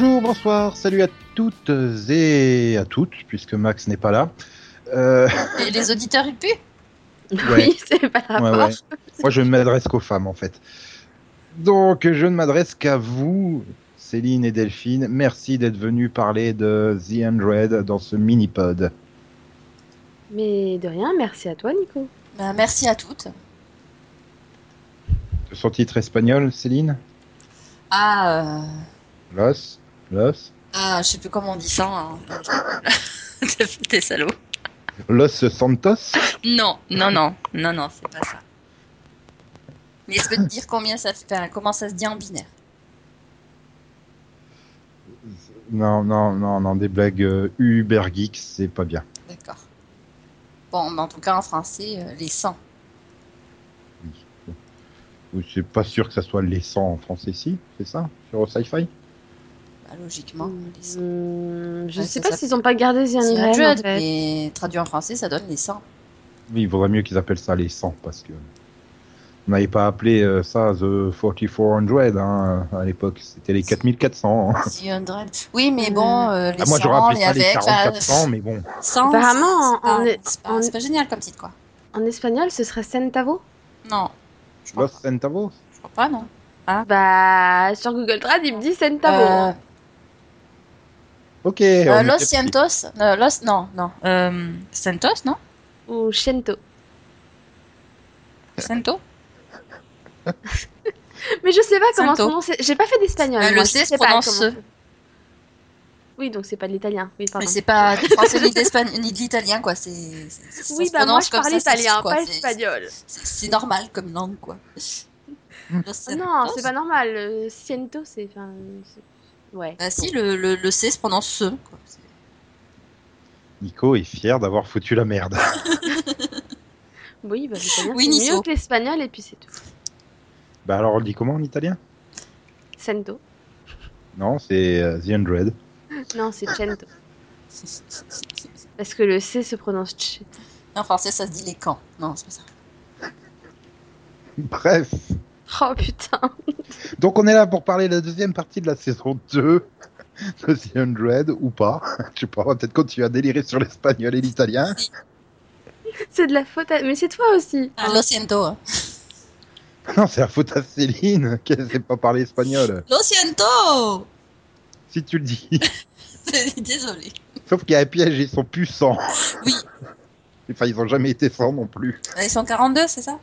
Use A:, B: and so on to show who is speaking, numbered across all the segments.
A: Bonjour, bonsoir, salut à toutes et à toutes, puisque Max n'est pas là. Euh,
B: Et les auditeurs,
A: Ouais.
C: Oui, c'est pas le
A: ouais,
C: rapport.
A: ouais. Moi, je ne m'adresse qu'aux femmes, en fait. Donc, je ne m'adresse qu'à vous, Céline et Delphine. Merci d'être venus parler de The Android dans ce mini-pod.
C: Mais de rien, merci à toi, Nico.
B: Ben, Merci à toutes.
A: Son titre espagnol, Céline?
B: Ah, euh,
A: Los Los
B: ah, je sais plus comment on dit ça. hein. T'es salaud.
A: Los Santos?
B: Non, non, non, non, non, c'est pas ça. Mais je peux te dire combien ça fait, enfin, comment ça se dit en binaire?
A: Non, non, non, non, des blagues euh, Uber Geeks, c'est pas bien.
B: D'accord. Bon, mais en tout cas, en français, euh, les 100.
A: Je suis pas sûr que ça soit les 100 en français, si, c'est ça Sur Sci-Fi?
B: Bah, logiquement, les 100.
C: Hmm, je
B: Ouais,
C: sais pas s'ils ont pas gardé The
B: C'est
C: Android,
B: un
C: en fait.
B: mais traduit en français, ça donne les 100.
A: Oui, il vaudrait mieux qu'ils appellent ça les 100 parce que on n'avait pas appelé euh, ça The 4400 hein, à l'époque, c'était les 4400. hein.
B: The. Oui, mais bon, euh, les
A: Ah, moi
B: 100,
A: j'aurais appelé
B: les
A: ça les
B: avec, là,
A: 4400, mais bon.
B: 100,
C: Apparemment,
B: c'est c'est pas, c'est génial comme titre, quoi.
C: En espagnol, ce serait Centavo?
B: Non, je
A: Los Centavos?
B: je crois pas, non.
C: Bah, sur Google Trad, il me dit Centavo.
B: Euh,
A: Ok.
B: euh, Los Cientos, euh, Los, non, non. Euh, Santos, non?
C: Ou Cento.
B: Cento?
C: Mais je sais pas comment
B: Cento.
C: son nom c'est. J'ai pas fait d'espagnol.
B: Euh, le C se
C: pas
B: prononce.
C: Oui, donc c'est pas de l'italien. Oui,
B: Mais c'est pas du français ni de l'italien, quoi. C'est,
C: Oui,
B: se
C: bah moi
B: prononce
C: je parle
B: se
C: italien,
B: quoi.
C: pas
B: C'est-
C: espagnol.
B: C'est, normal comme langue, quoi.
C: Non, c'est pas normal. Le Ciento, c'est. Enfin, c'est- ouais.
B: Bah si, le, le, le C se prononce ce, quoi. C'est-
A: Nico est fier d'avoir foutu la merde.
C: Oui, bah l'italien,
B: Oui,
C: c'est mieux que l'espagnol et puis c'est tout.
A: bah alors on le dit comment en italien?
C: Cento.
A: Non, c'est euh, The Android.
C: Non, c'est Cento. Parce que le C se prononce Ch.
B: En français, ça se dit les camps. Non, c'est pas ça.
A: Bref.
C: Oh putain.
A: Donc on est là pour parler de la deuxième partie de la saison 2 de The Android ou pas. Je sais pas, on va peut-être continuer à délirer sur l'espagnol et l'italien.
C: C'est de la faute à... Mais c'est toi aussi.
B: Ah, Lo siento.
A: Non, c'est la faute à Céline qui ne sait pas parler espagnol.
B: Lo siento
A: Si tu le dis.
B: Désolé.
A: Sauf qu'il y a un piège, ils sont plus 100.
B: Oui.
A: Enfin, ils ont jamais été 100 non plus.
B: Ils sont 42, c'est ça?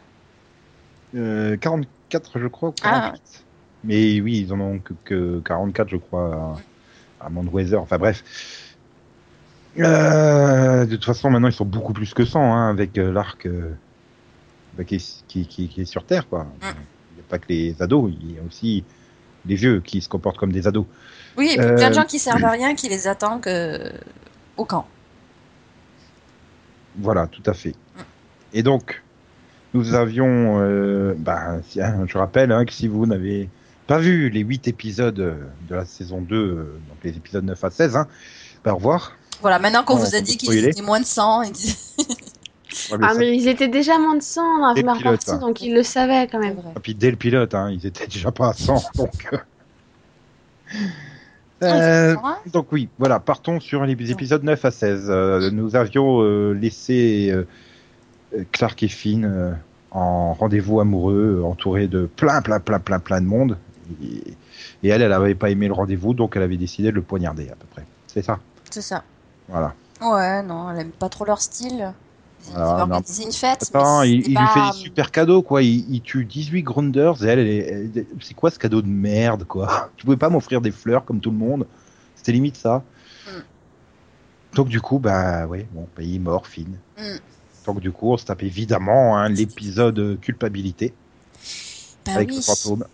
A: Euh, 44, je crois. ou
B: Ah.
A: 48. Mais oui, ils en ont que, que 44, je crois, à, à. Enfin bref. Euh, de toute façon, maintenant, ils sont beaucoup plus que 100 hein, avec euh, l'arc euh, bah, qui, est, qui, qui- qui est sur Terre. quoi. Il n'y a pas que les ados, il y a aussi les vieux qui se comportent comme des ados.
B: Oui, et puis
A: Euh,
B: plein de gens qui servent à rien, qui les attendent que... au camp.
A: Voilà, tout à fait. Et donc, nous avions, euh, bah, si- hein, je rappelle hein, que si vous n'avez pas vu les 8 épisodes euh, de la saison 2, euh, donc les épisodes 9 à 16, hein, bah, au revoir.
B: Voilà, maintenant qu'on vous a dit qu'ils étaient moins de 100, et
A: Ouais, mais
C: Ah,
A: ça-
C: mais ils étaient déjà moins de 100 dans la première
A: pilotes,
C: partie,
A: hein.
C: donc ils le savaient quand même.
A: Et puis dès le pilote, hein, ils étaient déjà pas à 100, donc. euh,
B: Ah,
A: euh, donc oui, voilà, partons sur les épisodes 9 à 16. Euh, nous avions euh, laissé Clark et Finn euh, en rendez-vous amoureux, euh, entourés de plein, plein, plein, plein, plein de monde. Et, et elle, elle avait pas aimé le rendez-vous, donc elle avait décidé de le poignarder à peu près. C'est ça?
B: C'est ça.
A: Voilà.
B: Ouais, non, elle aime pas trop leur style. Ils organisé une fête.
A: Attends,
B: mais
A: il, lui fait des super cadeaux, quoi. Il, il tue 18 Grounders et elle, elle, est- elle- c'est quoi ce cadeau de merde, quoi? Tu pouvais pas m'offrir des fleurs comme tout le monde C'était limite ça.
B: Mm.
A: Donc du coup, bah ouais, bon, bah, il est mort, Finn.
B: Mm.
A: Donc du coup, on se tape évidemment hein, l'épisode culpabilité
B: Bah
A: avec
B: oui.
A: le fantôme.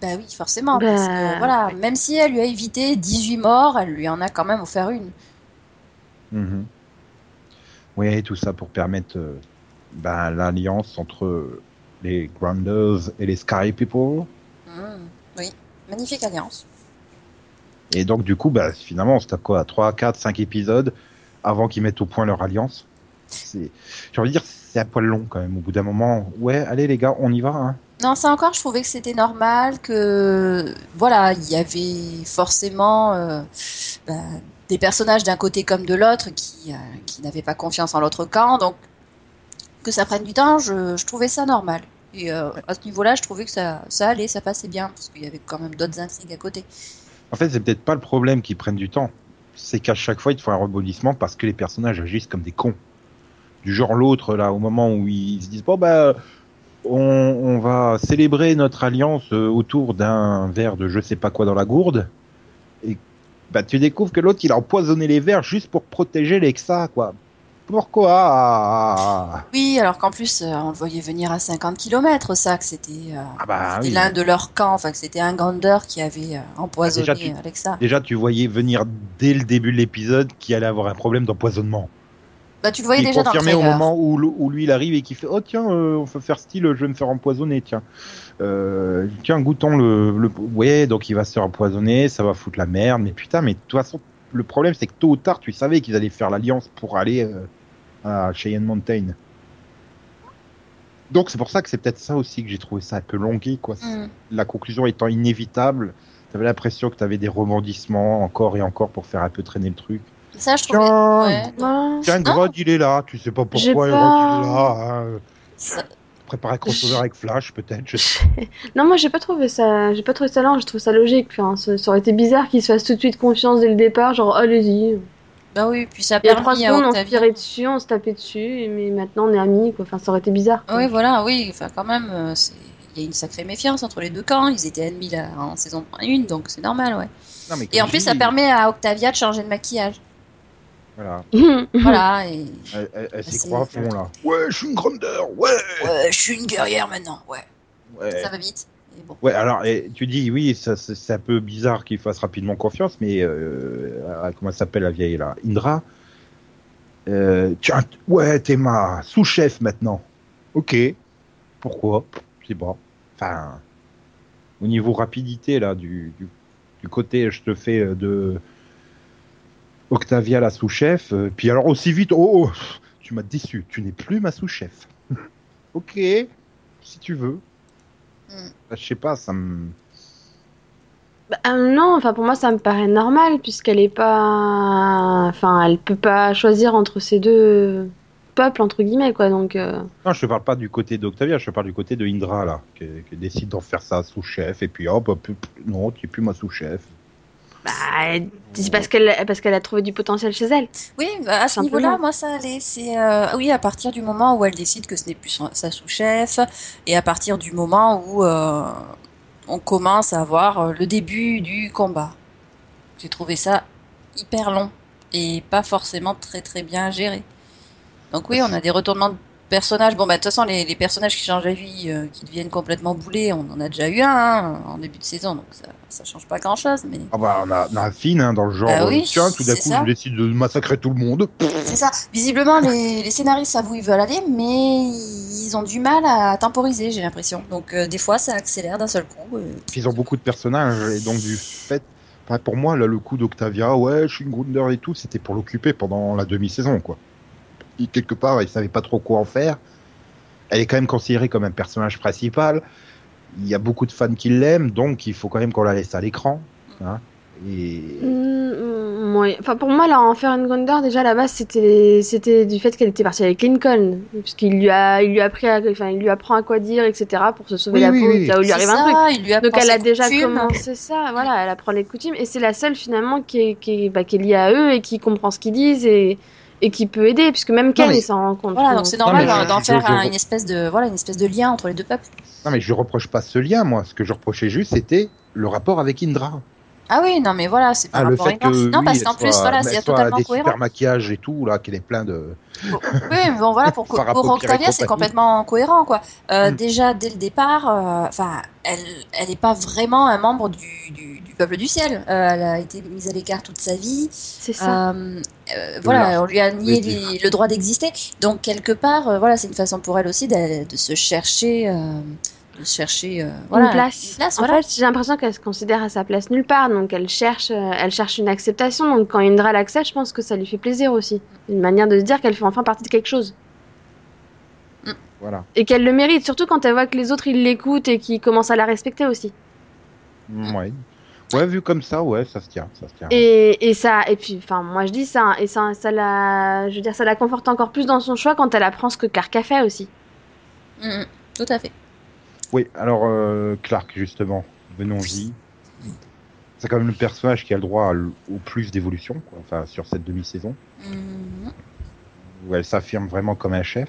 B: Bah oui, forcément.
C: Bah,
B: Parce que, voilà, même si elle lui a évité 18 morts, elle lui en a quand même offert une.
A: Mhm. Ouais, tout ça pour permettre euh, bah, l'alliance entre les Grounders et les Sky People.
B: Mm, Oui, magnifique alliance.
A: Et donc, du coup, finalement, on se tape quoi 3, 4, 5 épisodes avant qu'ils mettent au point leur alliance c'est, j'ai envie de dire, c'est un poil long quand même. Au bout d'un moment, ouais, allez les gars, on y va. Hein.
B: Non, ça encore, je trouvais que c'était normal, que voilà, il y avait forcément euh, ben, des personnages d'un côté comme de l'autre qui, euh, qui n'avaient pas confiance en l'autre camp, donc que ça prenne du temps, je, je trouvais ça normal. Et euh, à ce niveau-là, je trouvais que ça, ça allait, ça passait bien, parce qu'il y avait quand même d'autres intrigues à côté.
A: En fait, c'est peut-être pas le problème qu'ils prennent du temps. C'est qu'à chaque fois, il te faut un rebondissement parce que les personnages agissent comme des cons. Du genre l'autre, là, au moment où ils se disent, bon, bah, on, on va célébrer notre alliance euh, autour d'un verre de je sais pas quoi dans la gourde. Et bah, tu découvres que l'autre, il a empoisonné les verres juste pour protéger l'Exa, quoi. Pourquoi?
B: Oui, alors qu'en plus, euh, on le voyait venir à 50 km, ça, que c'était euh,
A: Ah bah oui.
B: l'un de leurs camps, enfin que c'était un grandeur qui avait euh, empoisonné
A: déjà, tu-
B: Alexa.
A: Déjà, tu voyais venir dès le début de l'épisode qu'il allait avoir un problème d'empoisonnement.
B: Bah, tu le voyais déjà dans le
A: confirmé au moment où, où lui il arrive et qui fait oh tiens euh, on peut faire style je vais me faire empoisonner tiens. Euh, tiens goûtons le, le ouais donc il va se faire empoisonner ça va foutre la merde mais putain mais de toute façon le problème c'est que tôt ou tard tu savais qu'ils allaient faire l'alliance pour aller euh, à Cheyenne Mountain. Donc c'est pour ça que c'est peut-être ça aussi que j'ai trouvé ça un peu longué quoi.
B: Hmm.
A: la conclusion étant inévitable t'avais l'impression que t'avais des rebondissements encore et encore pour faire un peu traîner le truc
B: Ça, je trouvais.
A: tiens
B: Ouais.
A: Tiens. Grodd, il est là. Tu sais pas pourquoi
C: pas-
A: Grodd, il est là. Hein.
B: ça-
A: Préparer un crossover avec Flash, peut-être. Je.
C: Non, moi j'ai pas trouvé ça, j'ai pas trouvé ça lent, je trouve ça logique. Enfin, ça, ça aurait été bizarre qu'ils se fassent tout de suite confiance dès le départ, genre allez-y.
B: Bah oui, puis ça a
C: Il y a trois
B: permis à
C: secondes, on se
B: Octavia.
C: tirait dessus, on se tapait dessus, mais maintenant on est amis, quoi. Enfin, ça aurait été bizarre. quoi.
B: Oui, voilà, oui, enfin quand même, euh, il y a une sacrée méfiance entre les deux camps. Ils étaient ennemis là en saison 1, donc c'est normal, ouais.
A: Non, mais
B: Et en plus,
A: dis,
B: ça permet à Octavia de changer de maquillage.
A: Voilà.
B: Voilà, et
A: Elle, elle- elle s'y
B: C'est-
A: croit à fond, là. Ouais, je suis une grandeur. Ouais.
B: ouais, je suis une guerrière maintenant, ouais,
A: Ouais.
B: ça va vite. Et bon.
A: Ouais, alors, et tu dis, oui, ça, c'est c'est un peu bizarre qu'il fasse rapidement confiance, mais euh, à- comment elle s'appelle la vieille, là? Indra? Euh, tiens, ouais, t'es ma sous-chef maintenant. Ok. Pourquoi? Je sais pas. Enfin, au niveau rapidité, là, du, du, du côté, je te fais euh, de Octavia la sous-chef, euh, puis alors aussi vite, oh, oh, tu m'as déçu, tu n'es plus ma sous-chef. ok, si tu veux.
B: Mm.
A: Je sais pas, ça me.
C: Bah, euh, non, enfin pour moi ça me paraît normal puisqu'elle est pas, enfin elle peut pas choisir entre ces deux peuples entre guillemets quoi. Donc euh,
A: Non, je te parle pas du côté d'Octavia, je te parle du côté de Indra, là, qui, qui décide d'en faire sa sous-chef, et puis hop, hop, non, tu es plus ma sous-chef.
C: Bah, c'est parce qu'elle parce qu'elle a trouvé du potentiel chez elle.
B: Oui, bah, à ce niveau-là, moi, ça allait. C'est euh, oui, à partir du moment où elle décide que ce n'est plus sa sous-chef, et à partir du moment où euh, on commence à voir euh, le début du combat. J'ai trouvé ça hyper long et pas forcément très très bien géré. Donc oui, on a des retournements personnages. Bon, bah de toute façon, les, les personnages qui changent la vie, euh, qui deviennent complètement boulés, on en a déjà eu un hein, en début de saison, donc ça, ça change pas grand-chose. Mais
A: Ah bah, on a, on a Finn, hein, dans le genre,
B: Bah oui,
A: euh, tiens, tout d'un coup,
B: ça.
A: je décide de massacrer tout le monde.
B: C'est ça. Visiblement, les, les scénaristes savent où ils veulent aller, mais ils ont du mal à temporiser, j'ai l'impression. Donc, euh, des fois, ça accélère d'un seul coup. euh.
A: Puis ils ont beaucoup de personnages, et donc du fait, pour moi, là, le coup d'Octavia, ouais, je suis une Grunder et tout, c'était pour l'occuper pendant la demi-saison, quoi. Quelque part, ils savaient pas trop quoi en faire. Elle est quand même considérée comme un personnage principal. Il y a beaucoup de fans qui l'aiment, donc il faut quand même qu'on la laisse à l'écran. Hein. Et
C: Mm, ouais. Enfin pour moi là en faire une Gondor déjà à la base c'était c'était du fait qu'elle était partie avec Lincoln puisqu'il lui a il lui a appris à, enfin il lui apprend à quoi dire etc pour se sauver
A: Oui,
C: la
A: oui,
C: peau
A: oui.
C: là où il lui arrive un truc.
B: il lui
C: Donc elle a déjà
B: coutumes.
C: commencé ça, voilà, elle apprend les coutumes et c'est la seule finalement qui est, qui, est, bah, qui est liée à eux et qui comprend ce qu'ils disent et, et qui peut aider puisque même Ken
A: mais-
C: il s'en rend compte.
B: Voilà, donc c'est normal d'en- faire
A: je-
B: un- une espèce de voilà une espèce de lien entre les deux peuples.
A: non, mais je reproche pas ce lien, moi. Ce que je reprochais juste, c'était le rapport avec Indra.
B: Ah oui, non mais voilà, c'est par
A: Ah, le
B: rapport
A: fait que
B: Non,
A: oui,
B: parce qu'en plus, voilà,
A: elle
B: c'est totalement
A: des
B: cohérent.
A: super maquillages et tout là, qu'elle est plein de.
B: Oui, mais bon voilà, pour, Octavia, c'est complètement cohérent, quoi. Euh,
A: Mm.
B: Déjà, dès le départ, euh, enfin, elle, elle n'est pas vraiment un membre du, du, du peuple du ciel. Euh, elle a été mise à l'écart toute sa vie.
C: C'est ça.
B: Euh, euh, voilà, on lui a nié les- le droit d'exister. Donc quelque part, euh, voilà, c'est une façon pour elle aussi de, de se chercher, euh, chercher euh,
C: Une
B: voilà,
C: place.
B: une place,
C: en
B: voilà.
C: fait, j'ai l'impression qu'elle se considère à sa place nulle part, donc elle cherche, euh, elle cherche une acceptation. Donc quand Indra l'accepte, je pense que ça lui fait plaisir aussi. Une manière de se dire qu'elle fait enfin partie de quelque chose.
A: Voilà.
C: Et qu'elle le mérite, surtout quand elle voit que les autres ils l'écoutent et qu'ils commencent à la respecter aussi.
A: Ouais. Ouais, vu comme ça, ouais, ça se tient, ça se tient.
C: Et, et ça, et puis, enfin, moi je dis ça, et ça, ça la, je veux dire, ça la conforte encore plus dans son choix quand elle apprend ce que Clark a fait aussi.
B: Mm, mm, tout à fait.
A: Oui, alors euh, Clark, justement, venons-y. C'est quand même le personnage qui a le droit au plus d'évolution, enfin, sur cette demi-saison,
B: Mm,
A: où elle s'affirme vraiment comme un chef,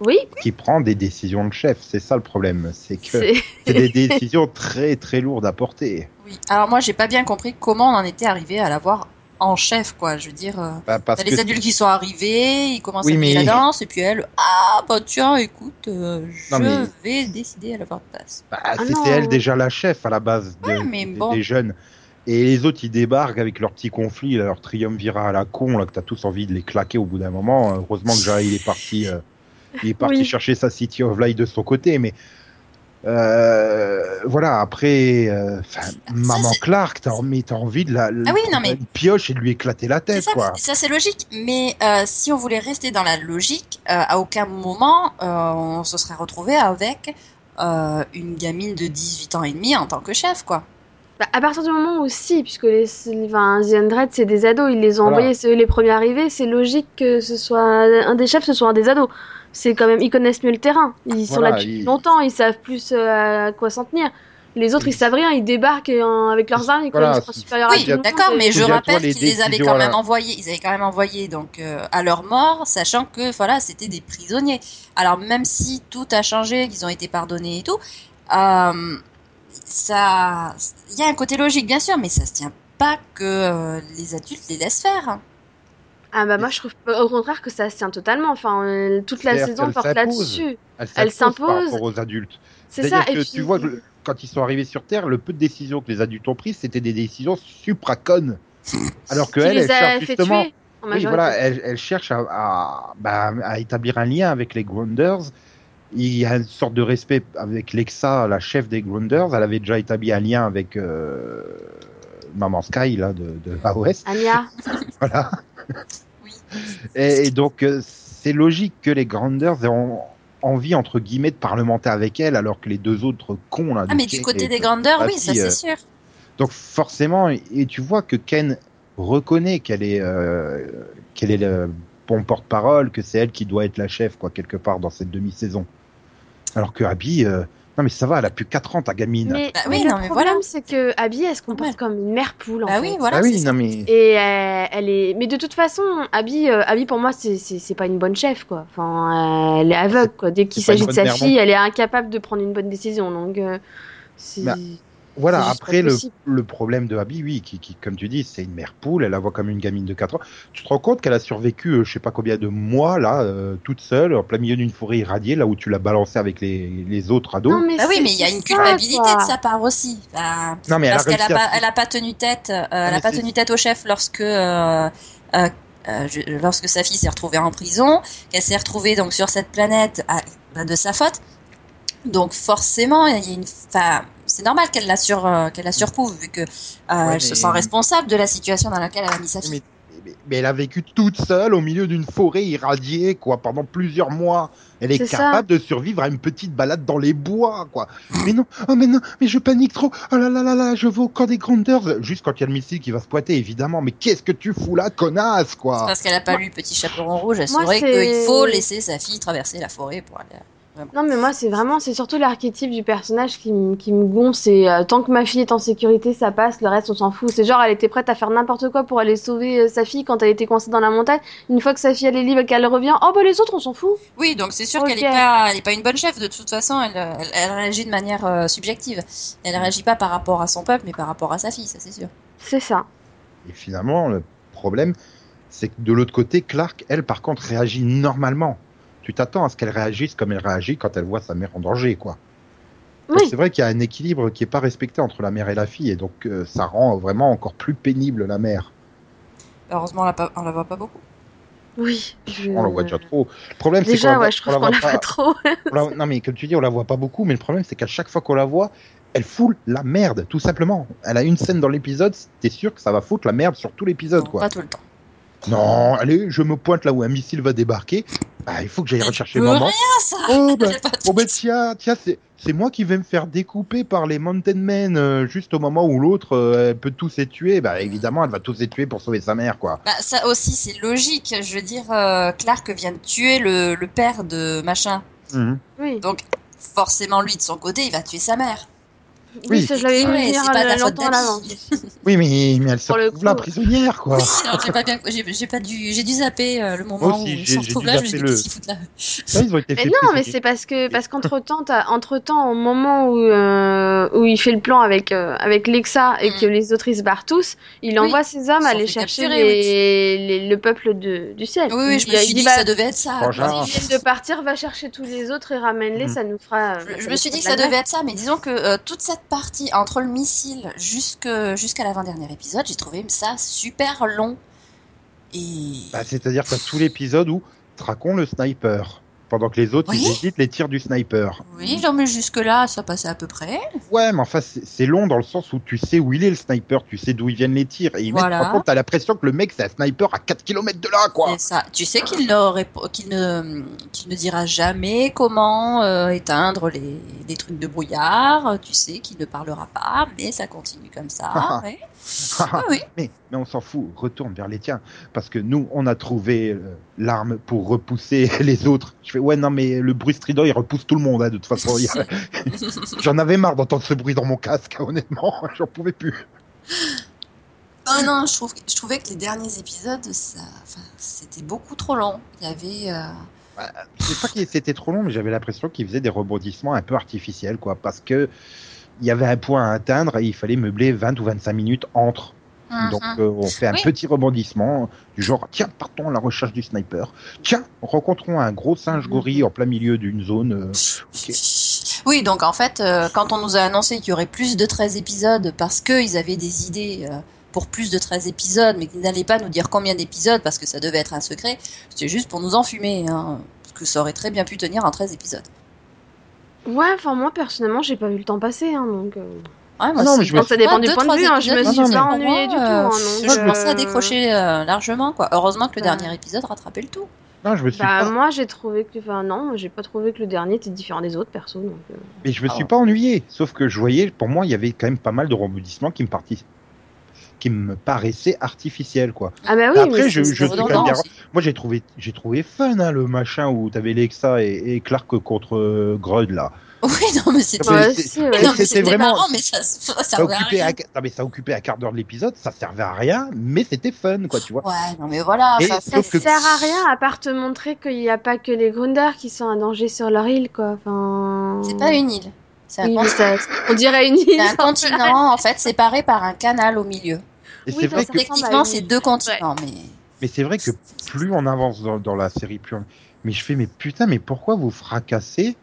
C: Oui,
A: qui prend des décisions de chef. C'est ça le problème, c'est que
C: c'est,
A: c'est des décisions très très lourdes à porter.
B: oui. Alors moi, j'ai pas bien compris comment on en était arrivé à l'avoir en chef, quoi. Je veux dire, euh,
A: Bah, parce
B: t'as les adultes qui sont arrivés, ils commencent
A: Oui,
B: à faire
A: mais-
B: la danse, et puis elle, ah bah tiens, écoute, euh, je
A: Non, mais-
B: vais décider à la leur place.
A: bah,
C: Ah
A: c'était
C: non.
A: elle déjà la chef à la base de-
B: Ouais, mais
A: des-
B: bon.
A: des jeunes. Et les autres, ils débarquent avec leur petit conflit, leur triumvirat à la con, là, que t'as tous envie de les claquer au bout d'un moment. Heureusement que Jai, il est parti, euh, il est parti
C: Oui.
A: chercher sa City of Light de son côté, mais euh, voilà. Après, euh, maman Clark, t'as mais t'as envie de la,
B: Ah oui, non, mais-
A: une pioche et de lui éclater la tête,
B: ça,
A: quoi.
B: ça c'est logique, mais euh, si on voulait rester dans la logique, euh, à aucun moment euh, on se serait retrouvé avec euh, une gamine de 18 ans et demi en tant que chef, quoi.
C: Bah, à partir du moment où si, puisque les, enfin, The c'est des ados, ils les ont
A: Voilà.
C: envoyés, c'est eux les premiers arrivés, c'est logique que ce soit un des chefs, ce soit un des ados. C'est quand même, ils connaissent mieux le terrain, ils sont
A: Voilà,
C: là depuis
A: ils-
C: longtemps, ils savent plus euh, à quoi s'en tenir. Les autres, ils savent rien, ils débarquent et, avec leurs armes, ils
A: Voilà,
C: sont supérieurs à
B: Oui,
C: monde.
B: d'accord, mais je rappelle qu'ils les avaient quand même envoyés, ils avaient quand même envoyé donc euh, à leur mort, sachant que voilà, c'était des prisonniers. Alors même si tout a changé, qu'ils ont été pardonnés et tout, euh, ça, il y a un côté logique bien sûr, mais ça se tient pas que euh, les adultes les laissent faire.
C: Ah bah moi je trouve au contraire que ça se tient totalement, enfin euh, toute la saison porte là-dessus.
A: Elle s'impose par aux adultes.
C: C'est ça, et
A: que
C: puis...
A: tu vois, quand ils sont arrivés sur Terre, le peu de décisions que les adultes ont prises, c'était des décisions supraconnes. Alors que elle, elle
C: a
A: cherche justement,
C: tuer
A: oui, voilà, elle, elle cherche à, à, bah, à établir un lien avec les Grounders. Il y a une sorte de respect avec Lexa, la chef des Grounders. Elle avait déjà établi un lien avec euh, Maman Sky là de, de AOS.
C: Anya,
A: Voilà. Et, et donc, euh, c'est logique que les Grounders aient en- envie, entre guillemets, de parlementer avec elle, alors que les deux autres cons, là.
B: Ah mais du côté des grandeurs, oui, ça
A: euh,
B: c'est sûr.
A: Donc, forcément, et, et tu vois que Ken reconnaît qu'elle est, euh, qu'elle est le bon porte-parole, que c'est elle qui doit être la chef, quoi, quelque part, dans cette demi-saison. Alors que Abby, euh, non, mais ça va, elle a plus 4 ans, ta gamine.
C: mais,
B: Bah
C: mais
B: oui,
C: le
B: non, mais
C: problème
B: voilà.
C: c'est que Abby elle se comporte
B: Ouais.
C: comme une mère poule en
B: Bah
C: fait.
B: oui, voilà.
A: ah
B: c'est
A: oui, non, mais.
C: Et euh, elle est, mais de toute façon, Abby, euh, Abby pour moi c'est pas une bonne chef quoi. Enfin, euh, elle est aveugle quoi. Dès qu'il s'agit de sa fille, elle est incapable de prendre une bonne décision. Donc euh, c'est
A: Bah, Voilà, après, le, le problème de Abby, oui, qui, qui, comme tu dis, c'est une mère poule, elle la voit comme une gamine de 4 ans. Tu te rends compte qu'elle a survécu, euh, je sais pas combien de mois, là, euh, toute seule, en plein milieu d'une forêt irradiée, là où tu l'as balancée avec les, les autres ados.
C: Non, mais
B: Bah oui, mais il y a une culpabilité de sa part aussi. Bah,
A: Non, mais elle a
B: parce qu'elle a
A: à-
B: pas, elle a pas tenu tête, euh, elle
A: mais
B: a pas tenu tête au chef lorsque euh, euh, euh, je- lorsque sa fille s'est retrouvée en prison, qu'elle s'est retrouvée donc sur cette planète à- bah, de sa faute. Donc forcément, il y a une, enfin, c'est normal qu'elle la sur, euh, qu'elle la surcouvre vu que euh,
A: Ouais,
B: elle se sent responsable de la situation dans laquelle elle a mis sa fille.
A: Mais, mais- mais elle a vécu toute seule au milieu d'une forêt irradiée, quoi, pendant plusieurs mois. Elle est,
C: ça.
A: capable de survivre à une petite balade dans les bois, quoi. mais non, oh mais non, mais je panique trop. Oh là là là là, je vais au camp des Grounders. Juste quand il y a le missile qui va se pointer, évidemment. Mais qu'est-ce que tu fous là, connasse,
B: C'est
A: quoi
B: parce qu'elle a pas lu Petit Chaperon Rouge, elle
C: Moi,
B: saurait qu'il faut laisser sa fille traverser la forêt pour aller.
C: Non, mais moi, c'est vraiment, c'est surtout l'archétype du personnage qui, me- qui me gonfle. C'est euh, tant que ma fille est en sécurité, ça passe, le reste, on s'en fout. C'est genre, elle était prête à faire n'importe quoi pour aller sauver euh, sa fille quand elle était coincée dans la montagne. Une fois que sa fille, elle est libre et qu'elle revient, oh bah les autres, on s'en fout.
B: Oui, donc c'est sûr qu'elle est pas, elle est pas une bonne chef. De toute façon, elle, elle, elle réagit de manière euh, subjective. Elle réagit pas par rapport à son peuple, mais par rapport à sa fille, ça c'est sûr.
C: C'est ça.
A: Et finalement, le problème, c'est que de l'autre côté, Clark, elle, par contre, réagit normalement. Tu t'attends à ce qu'elle réagisse comme elle réagit quand elle voit sa mère en danger, quoi.
C: Oui.
A: C'est vrai qu'il y a un équilibre qui est pas respecté entre la mère et la fille, et donc euh, ça rend vraiment encore plus pénible la mère.
B: Heureusement, on la, pas- on la voit pas beaucoup.
C: Oui. je-
A: On la voit déjà trop. Le problème, c'est qu'on
C: Déjà,
A: la voit-
C: ouais, je trouve
A: on
C: qu'on
A: la
C: la
A: voit
C: voit
A: pas.
C: trop.
A: la- Non, mais comme tu dis, on la voit pas beaucoup, mais le problème, c'est qu'à chaque fois qu'on la voit, elle fout la merde, tout simplement. Elle a une scène dans l'épisode, t'es sûr que ça va foutre la merde sur tout l'épisode, quoi.
B: Pas tout le temps.
A: Non, allez, je me pointe là où un missile va débarquer. Bah, il faut que j'aille rechercher maman.
B: rien, ça
A: Oh, bah, oh, bah, tiens, tiens, c'est, c'est moi qui vais me faire découper par les Mountain Men euh, juste au moment où l'autre euh, elle peut tous les tuer. Bah, évidemment, elle va tous les tuer pour sauver sa mère, quoi.
B: Bah, ça aussi, c'est logique. Je veux dire, euh, Clark vient de tuer le, le père de machin.
A: Mhm.
C: Oui.
B: Donc, forcément, lui, de son côté, il va tuer sa mère.
C: Oui,
A: Oui.
C: ça, je l'avais vu
B: Ouais,
C: venir
B: c'est pas de la faute
C: longtemps à l'avance.
B: d'Abby.
A: Oui, mais, mais elle se retrouve là, prisonnière, quoi.
B: Oui, j'ai pas bien, j'ai pas dû, j'ai dû zapper euh, le moment
A: aussi,
B: où ils se retrouvent là. Je me là
A: Ça, ils ont été
C: Mais non, mais c'est parce que parce qu'entre temps, entre temps, au moment où euh, où il fait le plan avec euh, avec Lexa et
B: Mm.
C: que les autres ils se barrent tous, il
B: Oui.
C: envoie ses hommes
B: Ils
C: aller chercher
B: capturer,
C: les, les- le peuple de, du ciel.
B: Oui, je me suis dit que ça devait être ça.
C: S'ils viennent de partir, va chercher tous les autres et ramène-les,
A: Mm.
C: ça nous fera.
B: Je, me suis dit que ça devait être ça, mais disons que toute cette partie entre le missile jusqu'à l'avant-dernier épisode, j'ai trouvé ça super long. Et
A: Bah, c'est-à-dire que tout l'épisode où Tracon le sniper. Pendant que les autres,
B: Oui.
A: ils hésitent les tirs du sniper.
B: oui, non, mais jusque là, ça passait à peu près.
A: Ouais, mais enfin, c'est long dans le sens où tu sais où il est le sniper, tu sais d'où ils viennent les tirs. Et
B: Voilà.
A: par contre, t'as l'impression que le mec, c'est un sniper à 4 km de là, quoi.
B: Ça. Tu sais qu'il qu'il ne qu'il ne dira jamais comment euh, éteindre les, les trucs de brouillard. Tu sais qu'il ne parlera pas, mais ça continue comme ça. ouais. Ah oui.
A: mais, mais on s'en fout, retourne vers les tiens. Parce que nous, on a trouvé euh, l'arme pour repousser les autres. Je fais, ouais, non, mais le bruit strident, il repousse tout le monde, hein, de toute façon. A- J'en avais marre d'entendre ce bruit dans mon casque, honnêtement, j'en pouvais plus.
B: Oh non, je, trouve, je trouvais que les derniers épisodes, ça, enfin, c'était beaucoup trop long. Il y avait. euh,
A: C'est pas que c'était trop long, mais j'avais l'impression qu'il faisait des rebondissements un peu artificiels, quoi. Parce que il y avait un point à atteindre et il fallait meubler 20 ou 25 minutes entre. Donc
B: mhm.
A: euh, on fait un
B: Oui.
A: petit rebondissement du genre tiens partons à la recherche du sniper. Tiens rencontrons un gros singe gorille en plein milieu d'une zone. euh.
B: Oui, donc en fait, euh, quand on nous a annoncé qu'il y aurait plus de 13 épisodes parce qu'ils avaient des idées euh, pour plus de 13 épisodes, mais qu'ils n'allaient pas nous dire combien d'épisodes parce que ça devait être un secret, c'était juste pour nous enfumer. Hein, parce que ça aurait très bien pu tenir en 13 épisodes.
C: Ouais, enfin moi personnellement, j'ai pas vu le temps passer, hein, donc. euh,
B: Ouais, moi,
A: Ah non, mais je me
C: Bon, ça dépend
B: Ouais,
C: du
B: deux,
C: point de vue, hein, je me suis
A: non,
C: pas ennuyée
B: moi,
C: du tout. Hein, donc,
B: Je à
C: euh,
B: décrocher euh, largement, quoi. Heureusement que le dernier épisode rattrapait le tout.
A: Non je me suis
C: Bah,
A: pas,
C: moi j'ai trouvé que. Enfin, non, j'ai pas trouvé que le dernier était différent des autres perso. Donc, euh.
A: mais je me suis
B: Ah.
A: pas ennuyé. Sauf que je voyais pour moi il y avait quand même pas mal de rebondissements qui me partis qui me paraissaient artificiels quoi.
C: Ah, bah oui,
A: Après,
C: mais
A: je- suis quand même. Moi j'ai trouvé j'ai trouvé fun hein, le machin où t'avais Lexa et, et Clark contre euh, Grud là.
B: Oui, non, mais c'était.
A: Ouais, vraiment-
B: marrant, mais ça, ça
A: Ça
B: servait à
A: occupait,
B: rien.
A: un... non, mais ça occupait un quart d'heure de l'épisode, ça servait à rien, mais c'était fun quoi tu vois.
B: Ouais, non, mais voilà.
A: Et
C: Ça
A: que-
C: sert à rien à part te montrer qu'il n'y a pas que les Grunders qui sont un danger sur leur île, quoi. Enfin...
B: C'est pas une île.
C: Oui, ça- on dirait une île.
B: c'est un continent, en fait, séparé par un canal au milieu.
A: Et
C: Oui,
A: c'est vrai que
C: à
B: Techniquement, c'est deux continents, mais.
A: Mais c'est vrai que plus on avance dans, dans la série, plus on... Mais je fais, mais putain, mais pourquoi vous fracassez